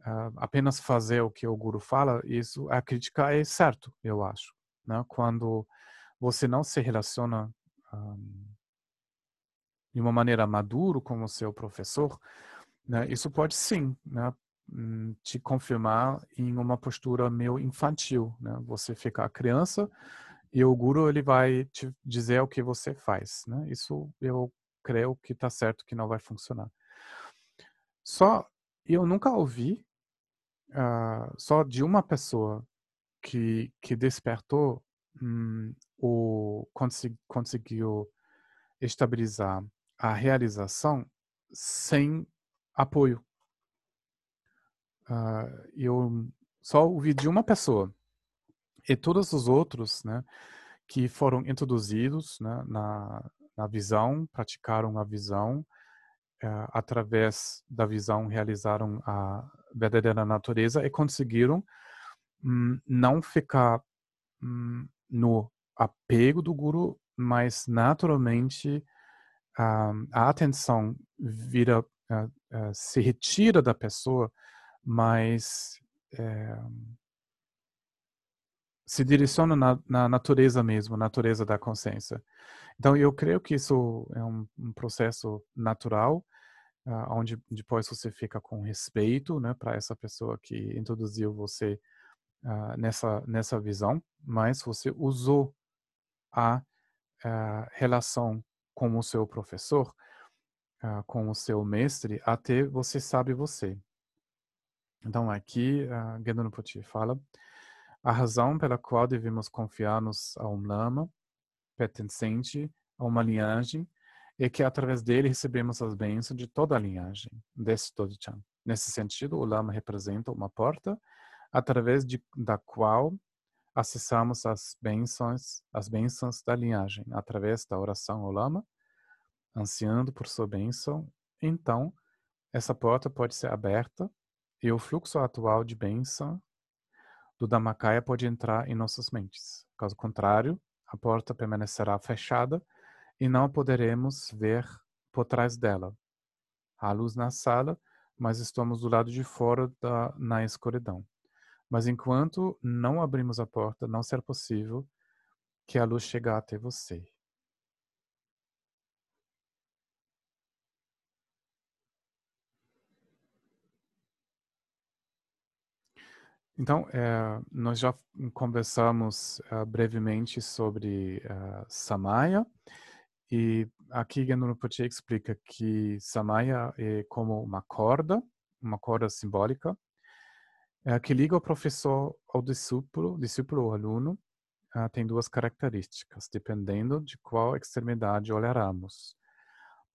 uh, apenas fazer o que o guru fala, isso a crítica é certo, eu acho. Né? Quando você não se relaciona um, de uma maneira maduro com o seu professor, né, isso pode sim né, hum, te confirmar em uma postura meio infantil. Né? Você fica criança e o guru ele vai te dizer o que você faz. Né? Isso eu creio que está certo que não vai funcionar. Só eu nunca ouvi uh, só de uma pessoa que, que despertou hum, consegui, conseguiu estabilizar a realização sem apoio. Uh, eu só ouvi de uma pessoa e todos os outros, né, que foram introduzidos né, na, na visão, praticaram a visão, uh, através da visão realizaram a verdadeira natureza e conseguiram hum, não ficar hum, no apego do guru, mas naturalmente a, a atenção vira, uh, uh, se retira da pessoa, mas é, se direciona na, na, natureza mesmo, natureza da consciência. Então, eu creio que isso é um, um processo natural, uh, onde depois você fica com respeito né, para essa pessoa que introduziu você uh, nessa, nessa visão, mas você usou a, a relação com o seu professor, uh, com o seu mestre, até você sabe você. Então, aqui, uh, Gendon Puti fala, a razão pela qual devemos confiar-nos a um lama pertencente a uma linhagem é que através dele recebemos as bênçãos de toda a linhagem desse Dodichan. Nesse sentido, o lama representa uma porta através de, da qual acessamos as bênçãos, as bênçãos da linhagem, através da oração ao lama, ansiando por sua bênção. Então, essa porta pode ser aberta e o fluxo atual de bênção do Dhammakaya pode entrar em nossas mentes. Caso contrário, a porta permanecerá fechada e não poderemos ver por trás dela. Há luz na sala, mas estamos do lado de fora da, na escuridão. Mas enquanto não abrimos a porta, não será possível que a luz chegue até você. Então, é, nós já conversamos uh, brevemente sobre uh, Samaya e aqui Gendo explica que Samaya é como uma corda, uma corda simbólica é, que liga o professor ao discípulo, discípulo ou aluno, uh, tem duas características, dependendo de qual extremidade olharemos.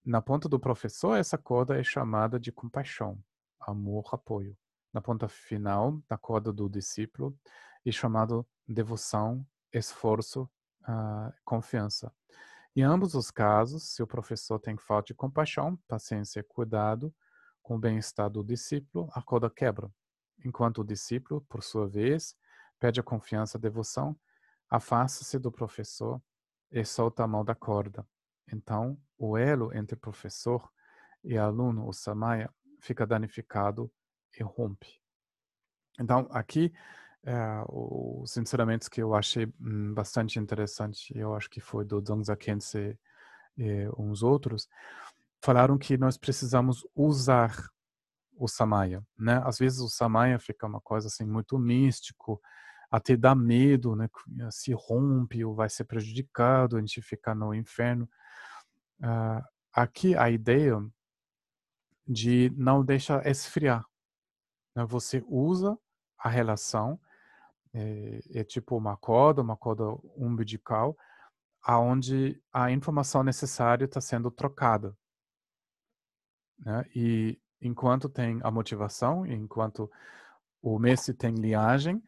Na ponta do professor, essa corda é chamada de compaixão, amor, apoio. Na ponta final da corda do discípulo é chamado devoção, esforço, uh, confiança. Em ambos os casos, se o professor tem falta de compaixão, paciência e cuidado com o bem-estar do discípulo, a corda quebra enquanto o discípulo, por sua vez, pede a confiança e devoção, afasta-se do professor e solta a mão da corda. Então, o elo entre professor e aluno, o samaya, fica danificado e rompe. Então, aqui, é, os ensinamentos que eu achei hum, bastante interessante, eu acho que foi do Dongza Kensei e uns outros, falaram que nós precisamos usar o Samaya, né? Às vezes o Samaya fica uma coisa assim muito místico, até dá medo, né? Se rompe ou vai ser prejudicado, a gente fica no inferno. Uh, aqui a ideia de não deixar esfriar. Né? Você usa a relação, é, é, tipo uma corda, uma corda umbilical, aonde a informação necessária está sendo trocada. Né? E enquanto tem a motivação, enquanto o mestre tem linhagem,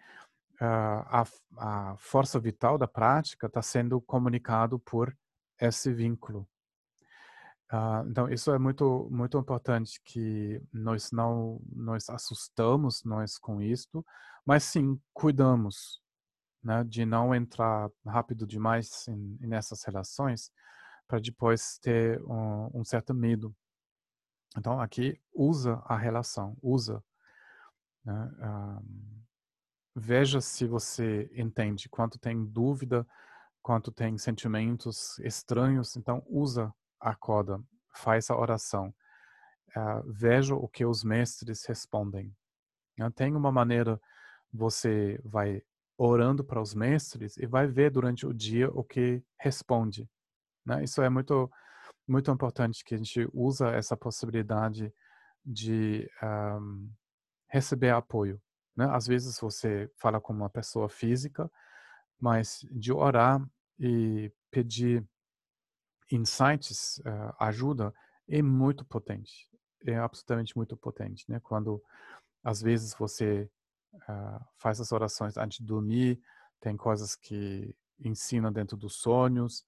a, a força vital da prática está sendo comunicado por esse vínculo. Uh, então isso é muito muito importante que nós não nós assustamos nós com isto, mas sim cuidamos, né, de não entrar rápido demais em, nessas relações para depois ter um, um certo medo então, aqui, usa a relação, usa. Né? Um, veja se você entende quanto tem dúvida, quanto tem sentimentos estranhos. Então, usa a coda, faz a oração. Uh, veja o que os mestres respondem. Uh, tem uma maneira, você vai orando para os mestres e vai ver durante o dia o que responde. Né? Isso é muito muito importante que a gente usa essa possibilidade de um, receber apoio. né? Às vezes você fala com uma pessoa física, mas de orar e pedir insights, uh, ajuda, é muito potente. É absolutamente muito potente, né? Quando às vezes você uh, faz as orações antes de dormir, tem coisas que ensina dentro dos sonhos,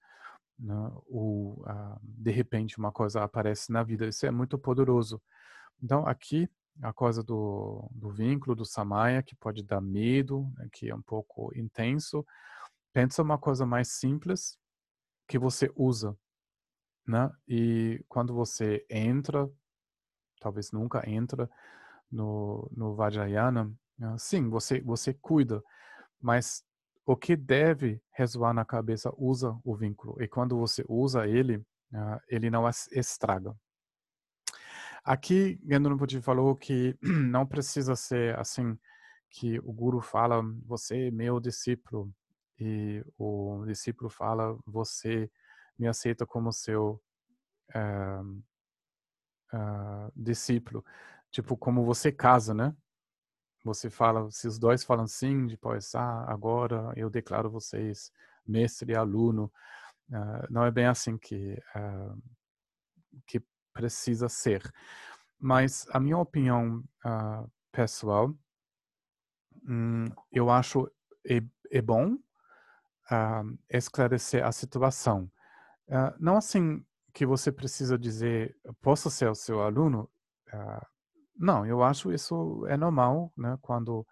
né? uh, de repente uma coisa aparece na vida. Isso é muito poderoso. Então aqui a coisa do, do vínculo do Samaya que pode dar medo, né? que é um pouco intenso. Pensa uma coisa mais simples que você usa, né? E quando você entra, talvez nunca entra no, no Vajrayana, né? sim, você, você cuida, mas o que deve ressoar na cabeça usa o vínculo. E quando você usa ele, uh, ele não estraga. Aqui, Gendronpoti falou que não precisa ser assim que o guru fala, você é meu discípulo, e o discípulo fala, você me aceita como seu uh, uh, discípulo. Tipo, como você casa, né? Você fala, se os dois falam sim, depois, ah, agora eu declaro vocês mestre e aluno. Uh, não é bem assim que, uh, que precisa ser. Mas a minha opinião uh, pessoal, hum, eu acho é, é bom esclarecer a situação. não assim que você precisa dizer, posso ser o seu aluno? Não, eu acho isso é normal, né? Quando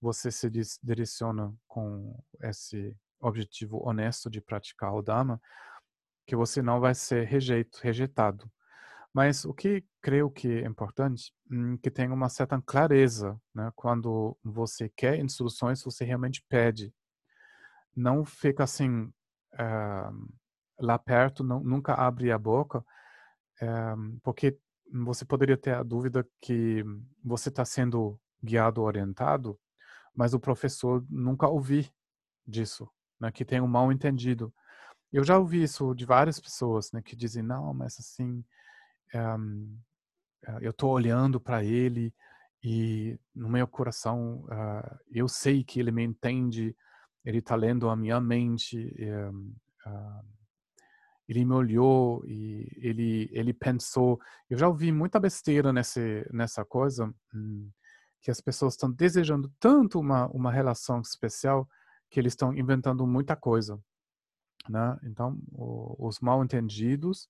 você se direciona com esse objetivo honesto de praticar o Dharma, que você não vai ser rejeito, rejeitado. Mas o que creio que é importante, hum, que tenha uma certa clareza, né? Quando você quer instruções, você realmente pede. Não fica assim uh, lá perto, não, nunca abre a boca, uh, porque você poderia ter a dúvida que você está sendo guiado, orientado, mas o professor nunca ouvi disso, né, que tem um mal entendido. Eu já ouvi isso de várias pessoas, né, que dizem não, mas assim, um, eh, eu estou olhando para ele e no meu coração uh, eu sei que ele me entende, ele está lendo a minha mente. Um, uh, ele me olhou e ele ele pensou. Eu já ouvi muita besteira nesse, nessa coisa hum, que as pessoas estão desejando tanto uma uma relação especial que eles estão inventando muita coisa, né? Então o, os mal entendidos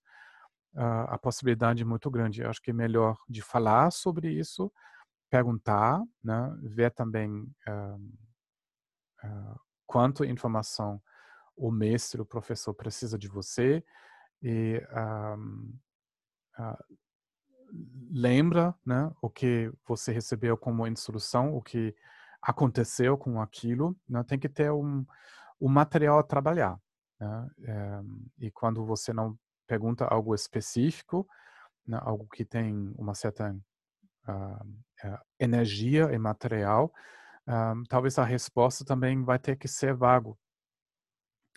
uh, a possibilidade é muito grande. Eu acho que é melhor de falar sobre isso, perguntar, né? Ver também uh, uh, quanto informação o mestre, o professor precisa de você e um, uh, lembra, né, o que você recebeu como instrução, o que aconteceu com aquilo, né, tem que ter um, um material a trabalhar. Né, é, e quando você não pergunta algo específico, né, algo que tem uma certa uh, energia e material, uh, talvez a resposta também vai ter que ser vago,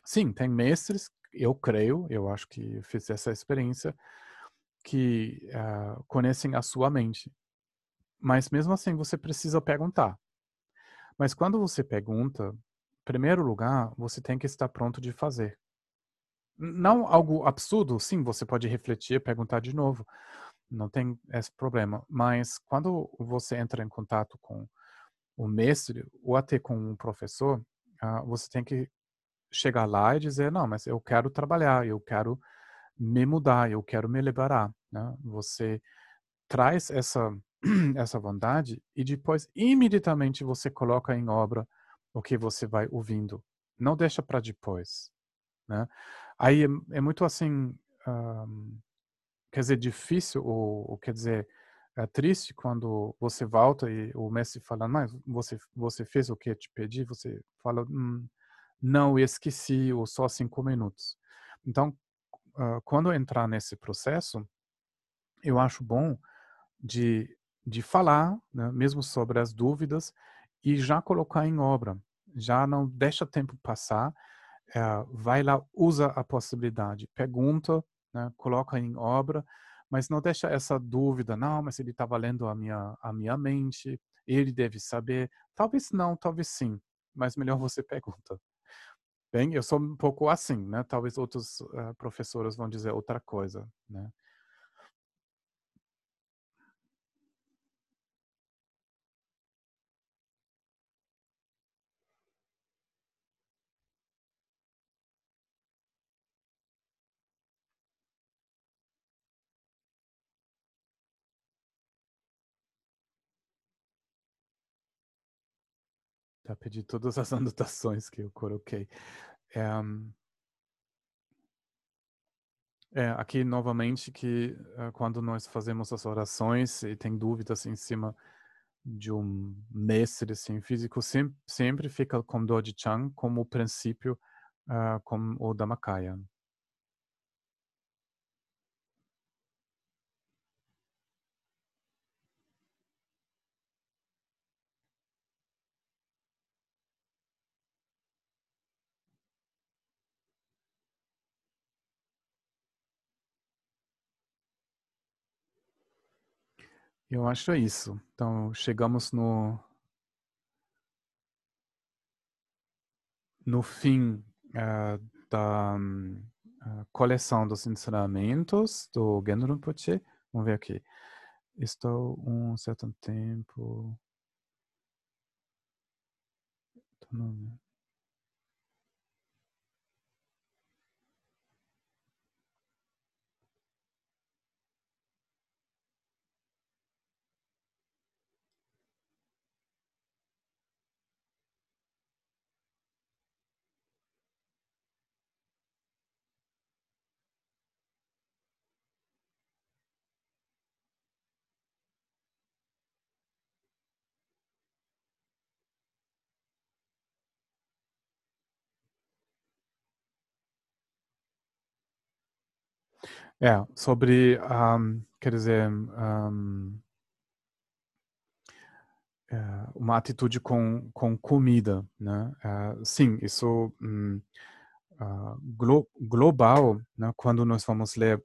Sim, tem mestres, eu creio, eu acho que fiz essa experiência, que uh, conhecem a sua mente. Mas mesmo assim, você precisa perguntar. Mas quando você pergunta, em primeiro lugar, você tem que estar pronto de fazer. Não algo absurdo, sim, você pode refletir, perguntar de novo. Não tem esse problema. Mas quando você entra em contato com o mestre ou até com um professor, uh, você tem que chegar lá e dizer, não, mas eu quero trabalhar, eu quero me mudar, eu quero me liberar. Né? Você traz essa, essa vontade e depois, imediatamente, você coloca em obra o que você vai ouvindo. Não deixa para depois. Né? Aí é, é muito assim, um, quer dizer, difícil, ou, ou, quer dizer, é triste quando você volta e o mestre fala, mas você, você fez o que eu te pedi, você fala, hum, não esqueci ou só cinco minutos. Então, uh, quando entrar nesse processo, eu acho bom de, de falar, né, mesmo sobre as dúvidas, e já colocar em obra. Já não deixa tempo passar, uh, vai lá, usa a possibilidade, pergunta, né, coloca em obra, mas não deixa essa dúvida, não, mas ele está valendo a minha, a minha mente, ele deve saber. Talvez não, talvez sim, mas melhor você pergunta. Bem, eu sou um pouco assim, né? Talvez outros uh, professores vão dizer outra coisa, né? Já pedi todas as anotações que eu coloquei. É, é aqui novamente que uh, quando nós fazemos as orações e tem dúvidas em cima de um mestre assim, físico, sempre, sempre fica com Doji Chan como princípio, uh, como o Dhammakaya. Eu acho é isso. Então, chegamos no no fim uh, da uh, coleção dos ensinamentos do Genro Rinpoche. Vamos ver aqui. Estou um certo tempo... É, sobre, um, quer dizer, um, é, uma atitude com, com comida, né? Uh, sim, isso um, uh, glo global, né? quando nós vamos ler,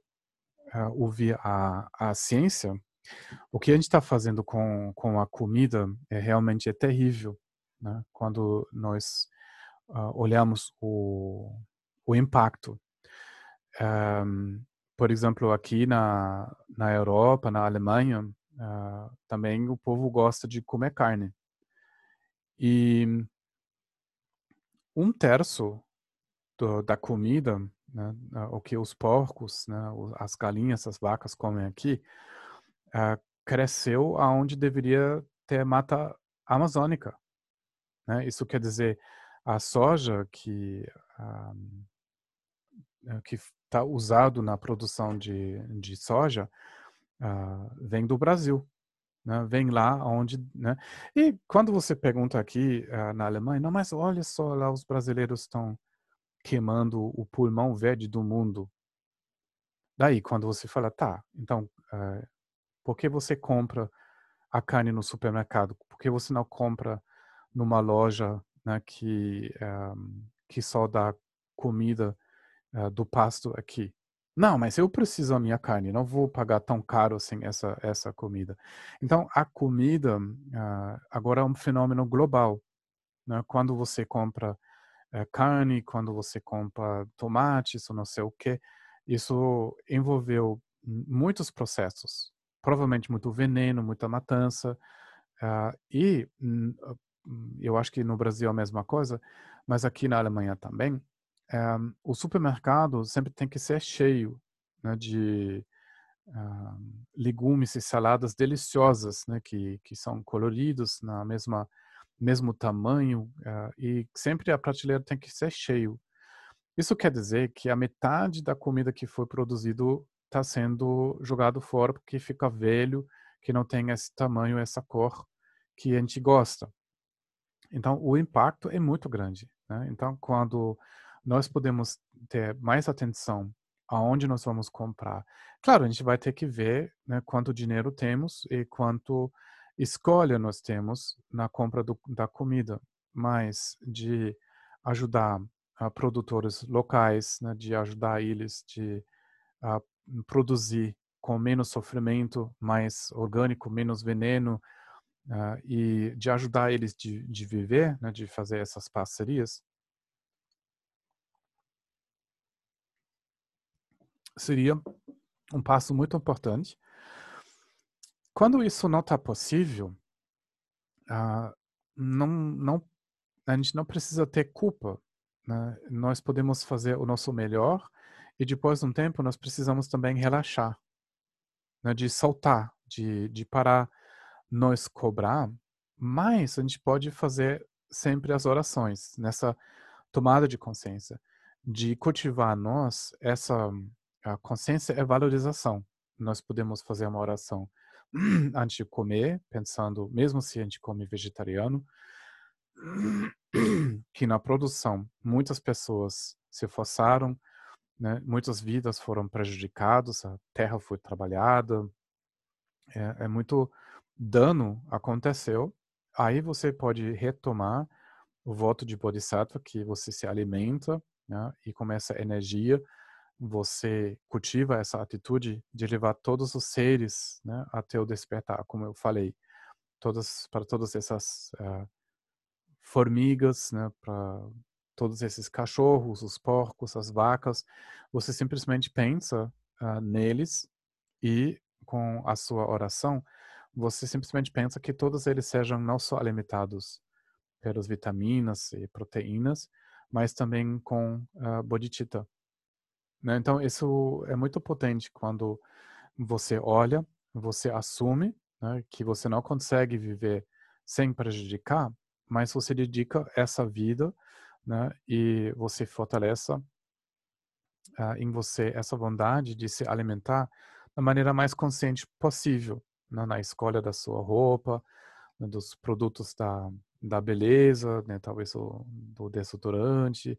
uh, ouvir a, a ciência, o que a gente está fazendo com, com a comida é realmente é terrível, né? Quando nós olhamos o, o impacto. Um, por exemplo, aqui na, na Europa, na Alemanha, uh, também o povo gosta de comer carne. E um terço do, da comida, né, o que os porcos, né, as galinhas, as vacas comem aqui, uh, cresceu aonde deveria ter mata amazônica. Né? Isso quer dizer, a soja que, um, ah, que está usado na produção de, de soja uh, vem do Brasil. Né? Vem lá onde. Né? E quando você pergunta aqui uh, na Alemanha, não, mas olha só, lá os brasileiros estão queimando o pulmão verde do mundo. Daí, quando você fala, tá, então, uh, por que você compra a carne no supermercado? Por que você não compra numa loja né, que, um, que só dá comida uh, do pasto aqui. Não, mas eu preciso da minha carne, não vou pagar tão caro assim essa, essa comida. Então, a comida uh, agora é um fenômeno global. Né? Quando você compra uh, carne, quando você compra tomates ou não sei o que, isso envolveu muitos processos. Provavelmente muito veneno, muita matança. Uh, e eu acho que no Brasil é a mesma coisa, mas aqui na Alemanha também é, o supermercado sempre tem que ser cheio né, de uh, legumes e saladas deliciosas, né, que, que são coloridos na mesma mesmo tamanho uh, e sempre a prateleira tem que ser cheio. Isso quer dizer que a metade da comida que foi produzido está sendo jogado fora porque fica velho, que não tem esse tamanho, essa cor que a gente gosta. Então, o impacto é muito grande. Né? Então, quando nós podemos ter mais atenção aonde nós vamos comprar. Claro, a gente vai ter que ver né, quanto dinheiro temos e quanto escolha nós temos na compra do, da comida, mas de ajudar a produtores locais, né, de ajudar eles de a produzir com menos sofrimento, mais orgânico, menos veneno, uh, e de ajudar eles de, de viver, né, de fazer essas parcerias, seria um passo muito importante. Quando isso não está possível, uh, não, não, a gente não precisa ter culpa. Né? Nós podemos fazer o nosso melhor e depois de um tempo nós precisamos também relaxar, né? de soltar, de, de parar nós cobrar, mas a gente pode fazer sempre as orações nessa tomada de consciência, de cultivar nós essa a consciência é valorização. Nós podemos fazer uma oração antes de comer, pensando, mesmo se a gente come vegetariano, que na produção muitas pessoas se forçaram, né? muitas vidas foram prejudicadas, a terra foi trabalhada, é, é muito dano aconteceu. Aí você pode retomar o voto de Bodhisattva, que você se alimenta né? e começa energia você cultiva essa atitude de levar todos os seres né, até o despertar, como eu falei, todas para todas essas uh, formigas, né, para todos esses cachorros, os porcos, as vacas, você simplesmente pensa uh, neles e com a sua oração você simplesmente pensa que todos eles sejam não só alimentados pelas vitaminas e proteínas, mas também com uh, bodhicitta, né? Então, isso é muito potente quando você olha, você assume né, que você não consegue viver sem prejudicar, mas você dedica essa vida né, e você fortalece uh, em você essa vontade de se alimentar da maneira mais consciente possível, né, na escolha da sua roupa, né, dos produtos da, da beleza, né, talvez o, do desodorante,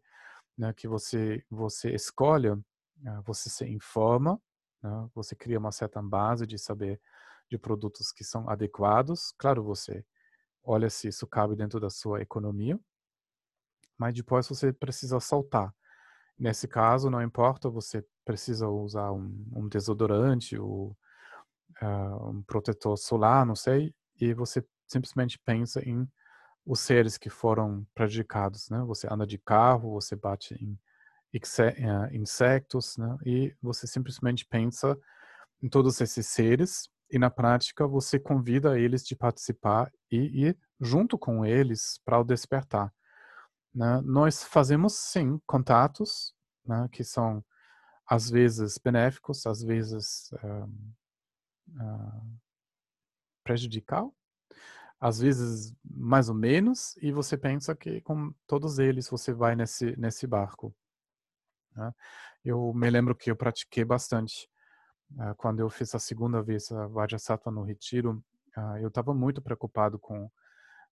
né, que você você escolha ah, você se informa, né? você cria uma certa base de saber de produtos que são adequados. Claro, você olha se isso cabe dentro da sua economia, mas depois você precisa soltar. Nesse caso, não importa, você precisa usar um, um desodorante ou uh, um protetor solar, não sei, e você simplesmente pensa em os seres que foram prejudicados, né? Você anda de carro, você bate em insectos, né? e você simplesmente pensa em todos esses seres e na prática você convida eles de participar e ir junto com eles para o despertar. Né? Nós fazemos sim contatos né, que são às vezes benéficos, às vezes uh, prejudicial, às vezes mais ou menos, e você pensa que com todos eles você vai nesse nesse barco. Né? Eu me lembro que eu pratiquei bastante. Uh, quando eu fiz a segunda vez a Vajrasattva no retiro, uh, eu estava muito preocupado com um,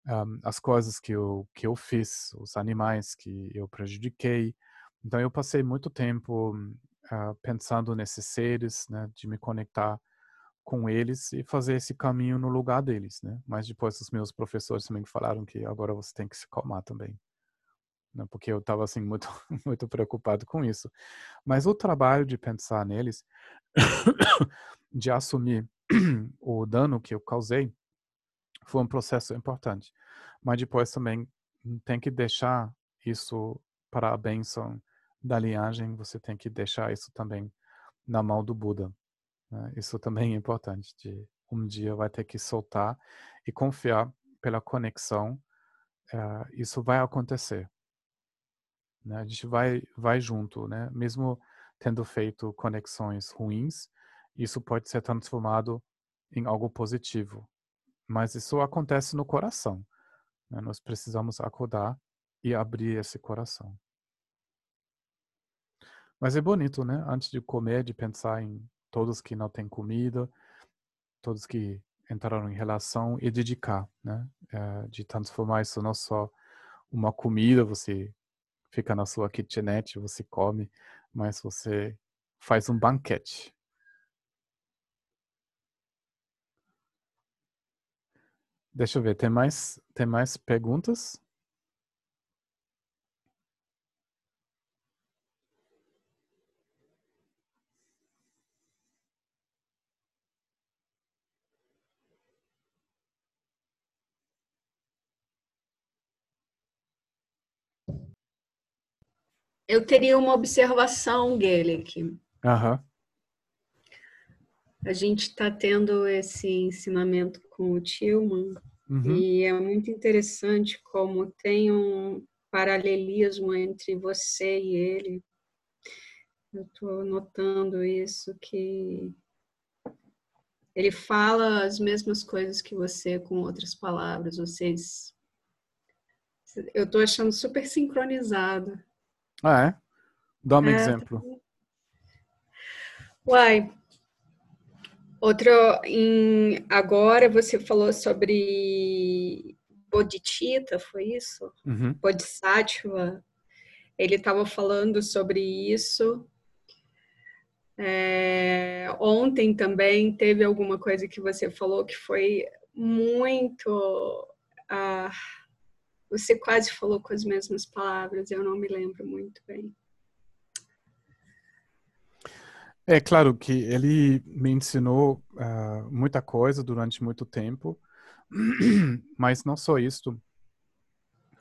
ah, as coisas que eu, que eu fiz, os animais que eu prejudiquei. Então eu passei muito tempo uh, pensando nesses seres, né, de me conectar com eles e fazer esse caminho no lugar deles, né? Mas depois os meus professores também falaram que agora você tem que se calmar também né, porque eu estava assim muito muito preocupado com isso. Mas o trabalho de pensar neles, de assumir o dano que eu causei, foi um processo importante. Mas depois também tem que deixar isso para a bênção da linhagem, você tem que deixar isso também na mão do Buda. Né? Isso também é importante. De um dia vai ter que soltar e confiar pela conexão. Uh, isso vai acontecer. Né? A gente vai, vai junto, né? Mesmo tendo feito conexões ruins, isso pode ser transformado em algo positivo. Mas isso acontece no coração. Né? Nós precisamos acordar e abrir esse coração. Mas é bonito, né? Antes de comer, de pensar em todos que não têm comida, todos que entraram em relação e dedicar, né? É, de transformar isso não só uma comida, você fica na sua kitnet, você come, mas você faz um banquete. Deixa eu ver, tem mais, tem mais perguntas? Eu teria uma observação, Gelec. Aham. A gente está tendo esse ensinamento com o Tillman uhum. e é muito interessante como tem um paralelismo entre você e ele. Eu estou notando isso que ele fala as mesmas coisas que você com outras palavras. Vocês, eu estou achando super sincronizado. Ah é? Dá um é, exemplo. Uai, Outro, em, agora você falou sobre Bodhicitta, foi isso? Uhum. Bodhisattva. Ele estava falando sobre isso. É, ontem também teve alguma coisa que você falou que foi muito. Ah, você quase falou com as mesmas palavras, eu não me lembro muito bem. É claro que ele me ensinou uh, muita coisa durante muito tempo, mas não só isso.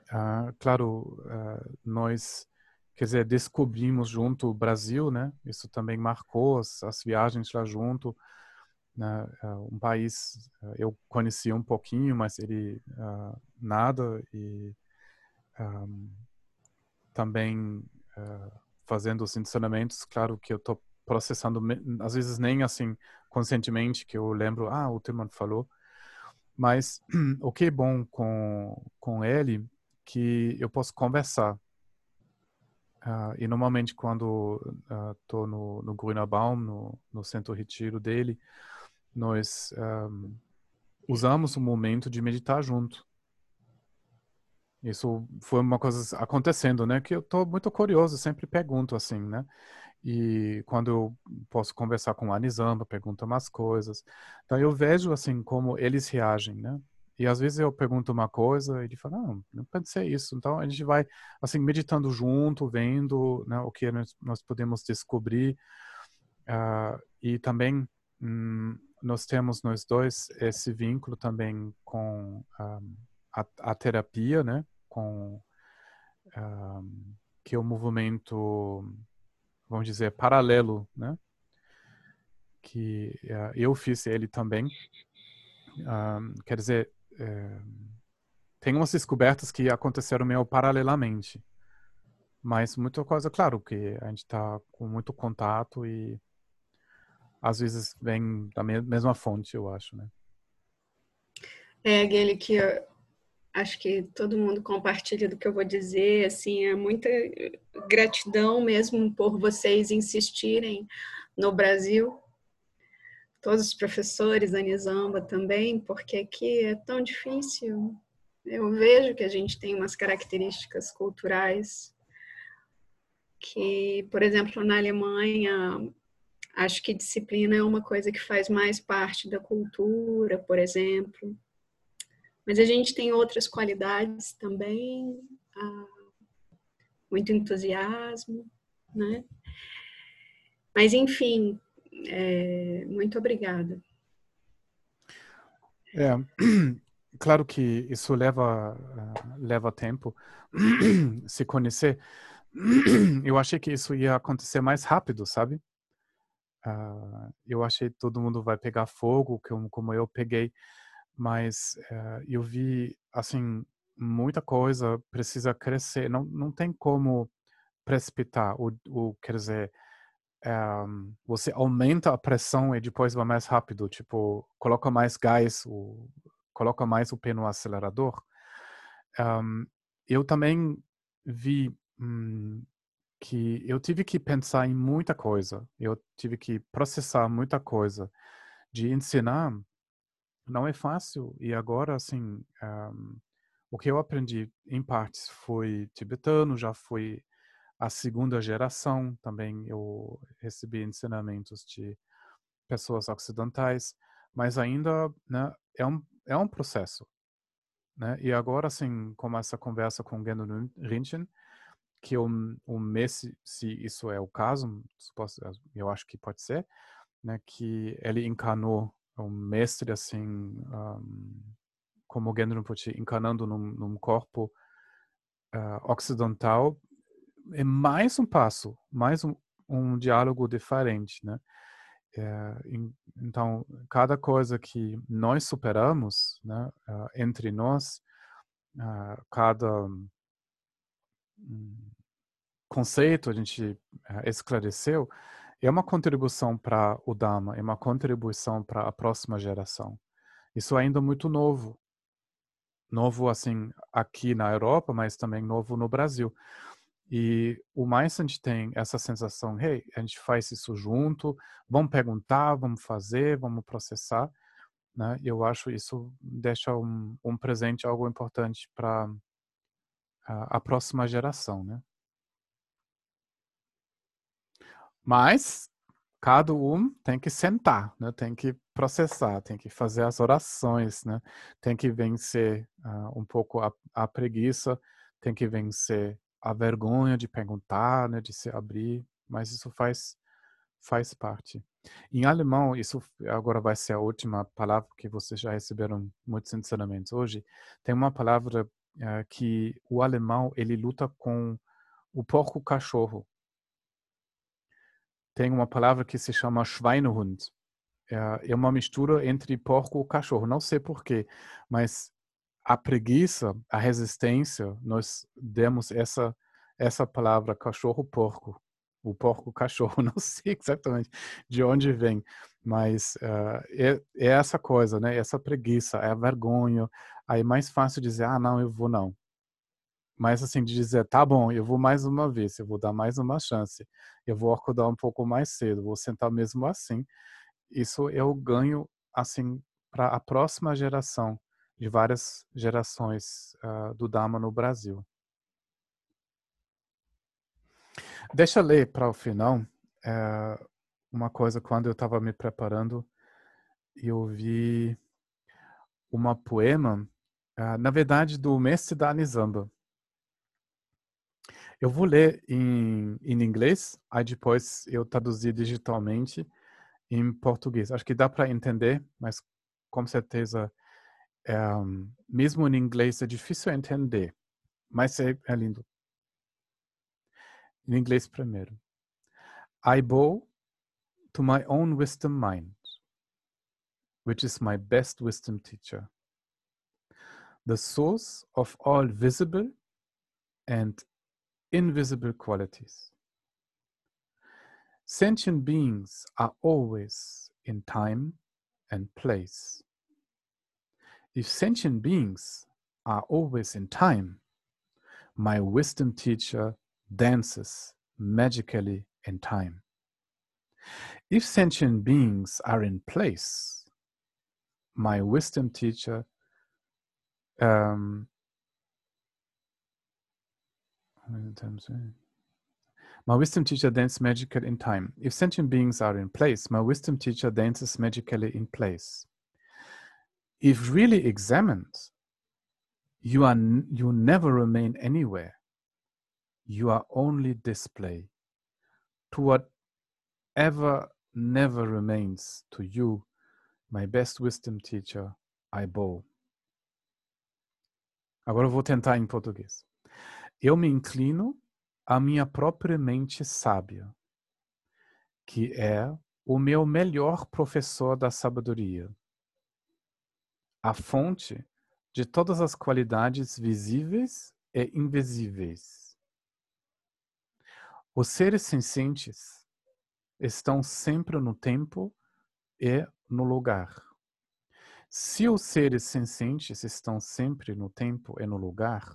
Uh, claro, uh, nós, quer dizer, descobrimos junto o Brasil, né? Isso também marcou as, as viagens lá junto. Né? um país eu conhecia um pouquinho, mas ele nada e um, também fazendo os ensinamentos, claro que eu estou processando, às vezes nem assim conscientemente, que eu lembro, ah, o Tilman falou. Mas o que é bom com, com ele, que eu posso conversar. Uh, e normalmente quando estou uh, no, no no, no centro retiro dele, nós um, usamos um momento de meditar junto. Isso foi uma coisa acontecendo, né? Que eu estou muito curioso, sempre pergunto assim, né? E quando eu posso conversar com o Anizamba, pergunto umas coisas. Então eu vejo assim como eles reagem, né? E às vezes eu pergunto uma coisa e ele fala, não, não pensei isso. Então a gente vai assim meditando junto, vendo né, o que nós, nós podemos descobrir. Uh, e também hum, nós temos nós dois esse vínculo também com um, a, a, terapia, né? Com um, que é o movimento vamos dizer, paralelo, né? Que uh, eu fiz ele também. Quer dizer, é, tem umas descobertas que aconteceram meio paralelamente. Mas muita coisa, claro, que a gente está com muito contato e às vezes vem da mesma fonte, eu acho, né? É, aquele que acho que todo mundo compartilha do que eu vou dizer, assim, é muita gratidão mesmo por vocês insistirem no Brasil, todos os professores, a Nizamba também, porque aqui é tão difícil. Eu vejo que a gente tem umas características culturais que, por exemplo, na Alemanha, acho que disciplina é uma coisa que faz mais parte da cultura, por exemplo. Mas a gente tem outras qualidades também, ah, muito entusiasmo, né? Mas, enfim, é, muito obrigada. É, claro que isso leva, uh, leva tempo se conhecer. Eu achei que isso ia acontecer mais rápido, sabe? Uh, eu achei que todo mundo vai pegar fogo, como, eu peguei mas uh, eu vi assim muita coisa precisa crescer não não tem como precipitar o, o quer dizer um, eh, você aumenta a pressão e depois vai mais rápido tipo coloca mais gás o, coloca mais o pé no acelerador. Um, eu também vi hum, que eu tive que pensar em muita coisa eu tive que processar muita coisa de ensinar não é fácil. E agora, assim, um, eh, o que eu aprendi em partes foi tibetano, já foi a segunda geração. Também eu recebi ensinamentos de pessoas ocidentais, mas ainda né, é, um, é um processo. Né? E agora, assim, com essa conversa com Gendo Rinchen, que o, o Messi, se isso é o caso, eu acho que pode ser, né, que ele encanou um mestre assim um, como Genrin Rinpoche encarnando num, num corpo uh, ocidental é mais um passo, mais um, um diálogo diferente, né? É, então, cada coisa que nós superamos, né, uh, entre nós, uh, cada um, conceito a gente uh, esclareceu, é uma contribuição para o Dharma, é uma contribuição para a próxima geração. Isso ainda é muito novo. Novo, assim, aqui na Europa, mas também novo no Brasil. E o mais a gente tem essa sensação, hey, a gente faz isso junto, vamos perguntar, vamos fazer, vamos processar, né? Eu acho isso deixa um, um presente, algo importante para a, próxima geração, né? Mas cada um tem que sentar, né? Tem que processar, tem que fazer as orações, né? Tem que vencer uh, um pouco a, a preguiça, tem que vencer a vergonha de perguntar, né, de se abrir, mas isso faz faz parte. Em alemão, isso agora vai ser a última palavra que vocês já receberam muitos ensinamentos hoje. Tem uma palavra uh, que o alemão ele luta com o porco cachorro. Tem uma palavra que se chama Schweinehund. É, é uma mistura entre porco e cachorro. Não sei porquê, mas a preguiça, a resistência, nós demos essa essa palavra cachorro porco, o porco cachorro, não sei exatamente de onde vem, mas uh, é, é, essa coisa, né? Essa preguiça, é a vergonha. Aí é mais fácil dizer, ah, não, eu vou não. Mas assim, de dizer, tá bom, eu vou mais uma vez, eu vou dar mais uma chance, eu vou acordar um pouco mais cedo, vou sentar mesmo assim. Isso eu ganho, assim, para a próxima geração de várias gerações uh, do Dharma no Brasil. Deixa eu ler para o final é, uma coisa quando eu estava me preparando e eu vi uma poema, uh, na verdade, do mestre da Nizamba. Eu vou ler em, em inglês, aí depois eu traduzir digitalmente em português. Acho que dá para entender, mas com certeza é, mesmo em inglês é difícil entender, mas é, é lindo. Em inglês primeiro. I bow to my own wisdom mind, which is my best wisdom teacher, the source of all visible and invisible qualities. Sentient beings are always in time and place. If sentient beings are always in time, my wisdom teacher dances magically in time. If sentient beings are in place, my wisdom teacher um, my wisdom teacher dances magically in time. If sentient beings are in place, my wisdom teacher dances magically in place. If really examined, you are you never remain anywhere you are only display to whatever never remains to you, my best wisdom teacher, I bow. Agora eu vou tentar em português. Eu me inclino à minha própria mente sábia, que é o meu melhor professor da sabedoria, a fonte de todas as qualidades visíveis e invisíveis os seres sencientes estão sempre no tempo e no lugar. Se os seres sencientes estão sempre no tempo e no lugar,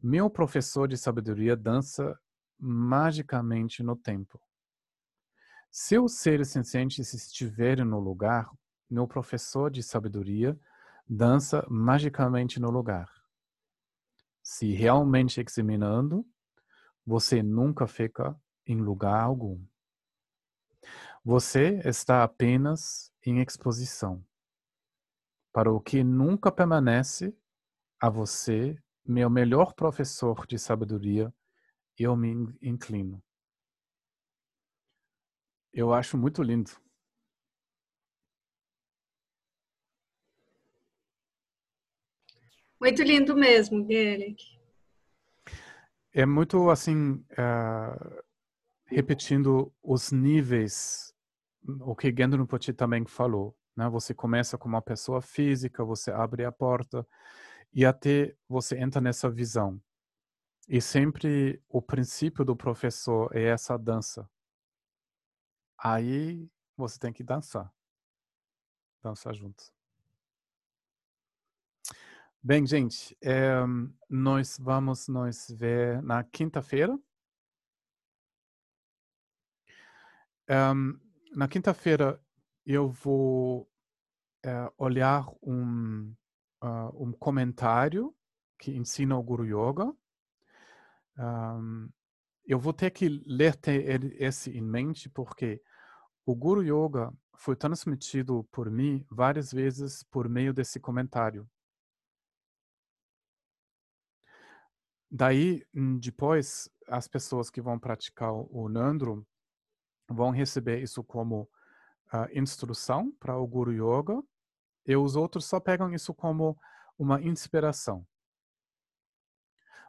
meu professor de sabedoria dança magicamente no tempo. Se os seres sencientes estiverem no lugar, meu professor de sabedoria dança magicamente no lugar. Se realmente examinando, você nunca fica em lugar algum. Você está apenas em exposição para o que nunca permanece a você, meu melhor professor de sabedoria, eu me inclino. Eu acho muito lindo. Muito lindo mesmo, Guilherme. É muito assim, uh, repetindo os níveis, o que Gendro Pochi também falou. Né? Você começa com uma pessoa física, você abre a porta e até você entra nessa visão. E sempre o princípio do professor é essa dança. Aí você tem que dançar. Dançar juntos. Bem, gente, é, nós vamos nos ver na quinta-feira. Um, na quinta-feira eu vou uh, olhar um, uh, um comentário que ensina o Guru Yoga. Um, eu vou ter que ler ter esse em mente porque o Guru Yoga foi transmitido por mim várias vezes por meio desse comentário. Daí, hum, depois, as pessoas que vão praticar o Nandro vão receber isso como uh, instrução para o Guru Yoga e os outros só pegam isso como uma inspiração.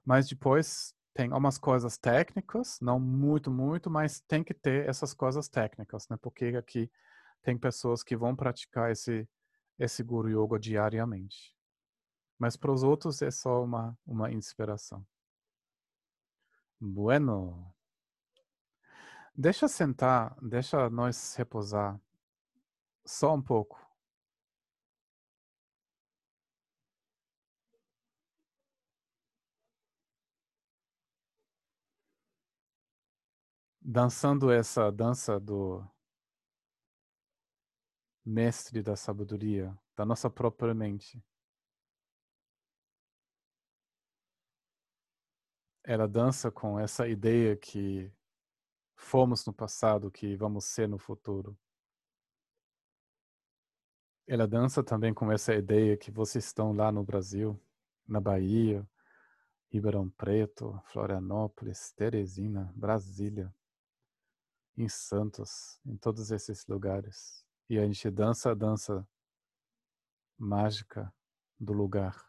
Mas depois tem algumas coisas técnicas, não muito, muito, mas tem que ter essas coisas técnicas, né? Porque aqui tem pessoas que vão praticar esse, esse Guru Yoga diariamente. Mas para os outros é só uma, uma inspiração. Bueno. Deixa sentar, deixa nós repousar só um pouco. Dançando essa dança do mestre da sabedoria, da nossa própria mente. Ela dança com essa ideia que fomos no passado, que vamos ser no futuro. Ela dança também com essa ideia que vocês estão lá no Brasil, na Bahia, Ribeirão Preto, Florianópolis, Teresina, Brasília, em Santos, em todos esses lugares. E a gente dança a dança mágica do lugar.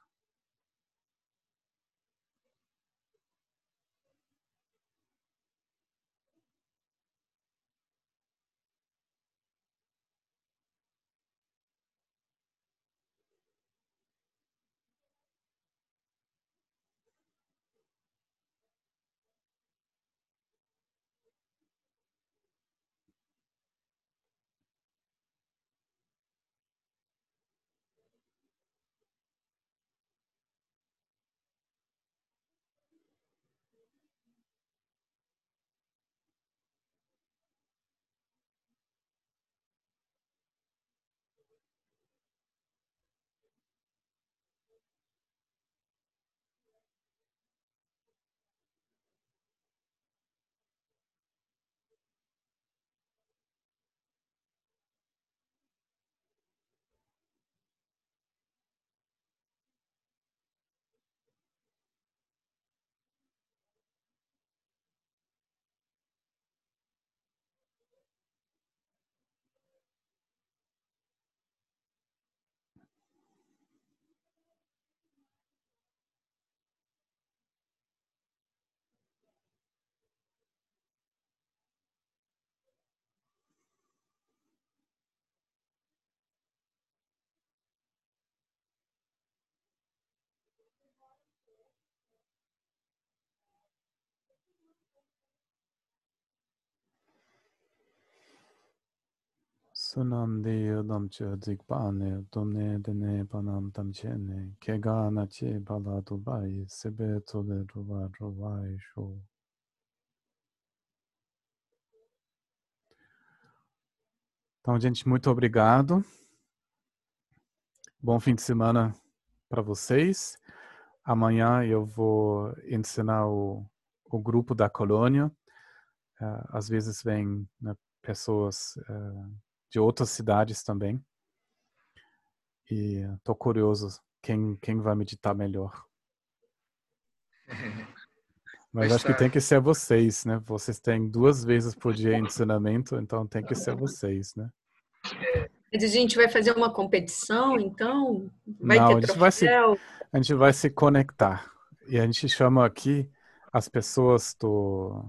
Sunam de yodam che dzikpane, domne dene panam tamchene, kega na che bala dubai, sebe tole ruwa ruwai sho. Então, gente, muito obrigado. Bom fim de semana para vocês. Amanhã eu vou ensinar o, o grupo da colônia. Uh, às vezes vem né, pessoas uh, de outras cidades também. E estou curioso quem, quem vai meditar melhor. Mas acho que tem que ser vocês, né? Vocês têm duas vezes por dia ensinamento, então tem que ser vocês, né? A gente vai fazer uma competição, então? Vai Não, ter a gente vai, se, a gente vai se conectar. E a gente chama aqui as pessoas do,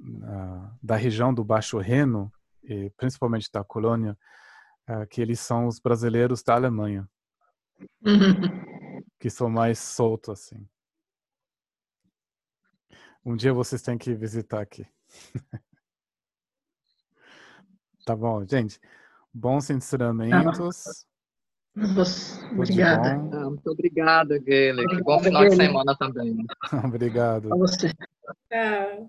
uh, da região do Baixo Reno, e principalmente da colônia, uh, que eles são os brasileiros da Alemanha. que são mais soltos, assim. Um dia vocês têm que visitar aqui. tá bom, gente. Bons ensinamentos. Obrigada. Ah, muito obrigado, Guilherme. Bom final de semana também. obrigado. A você. É.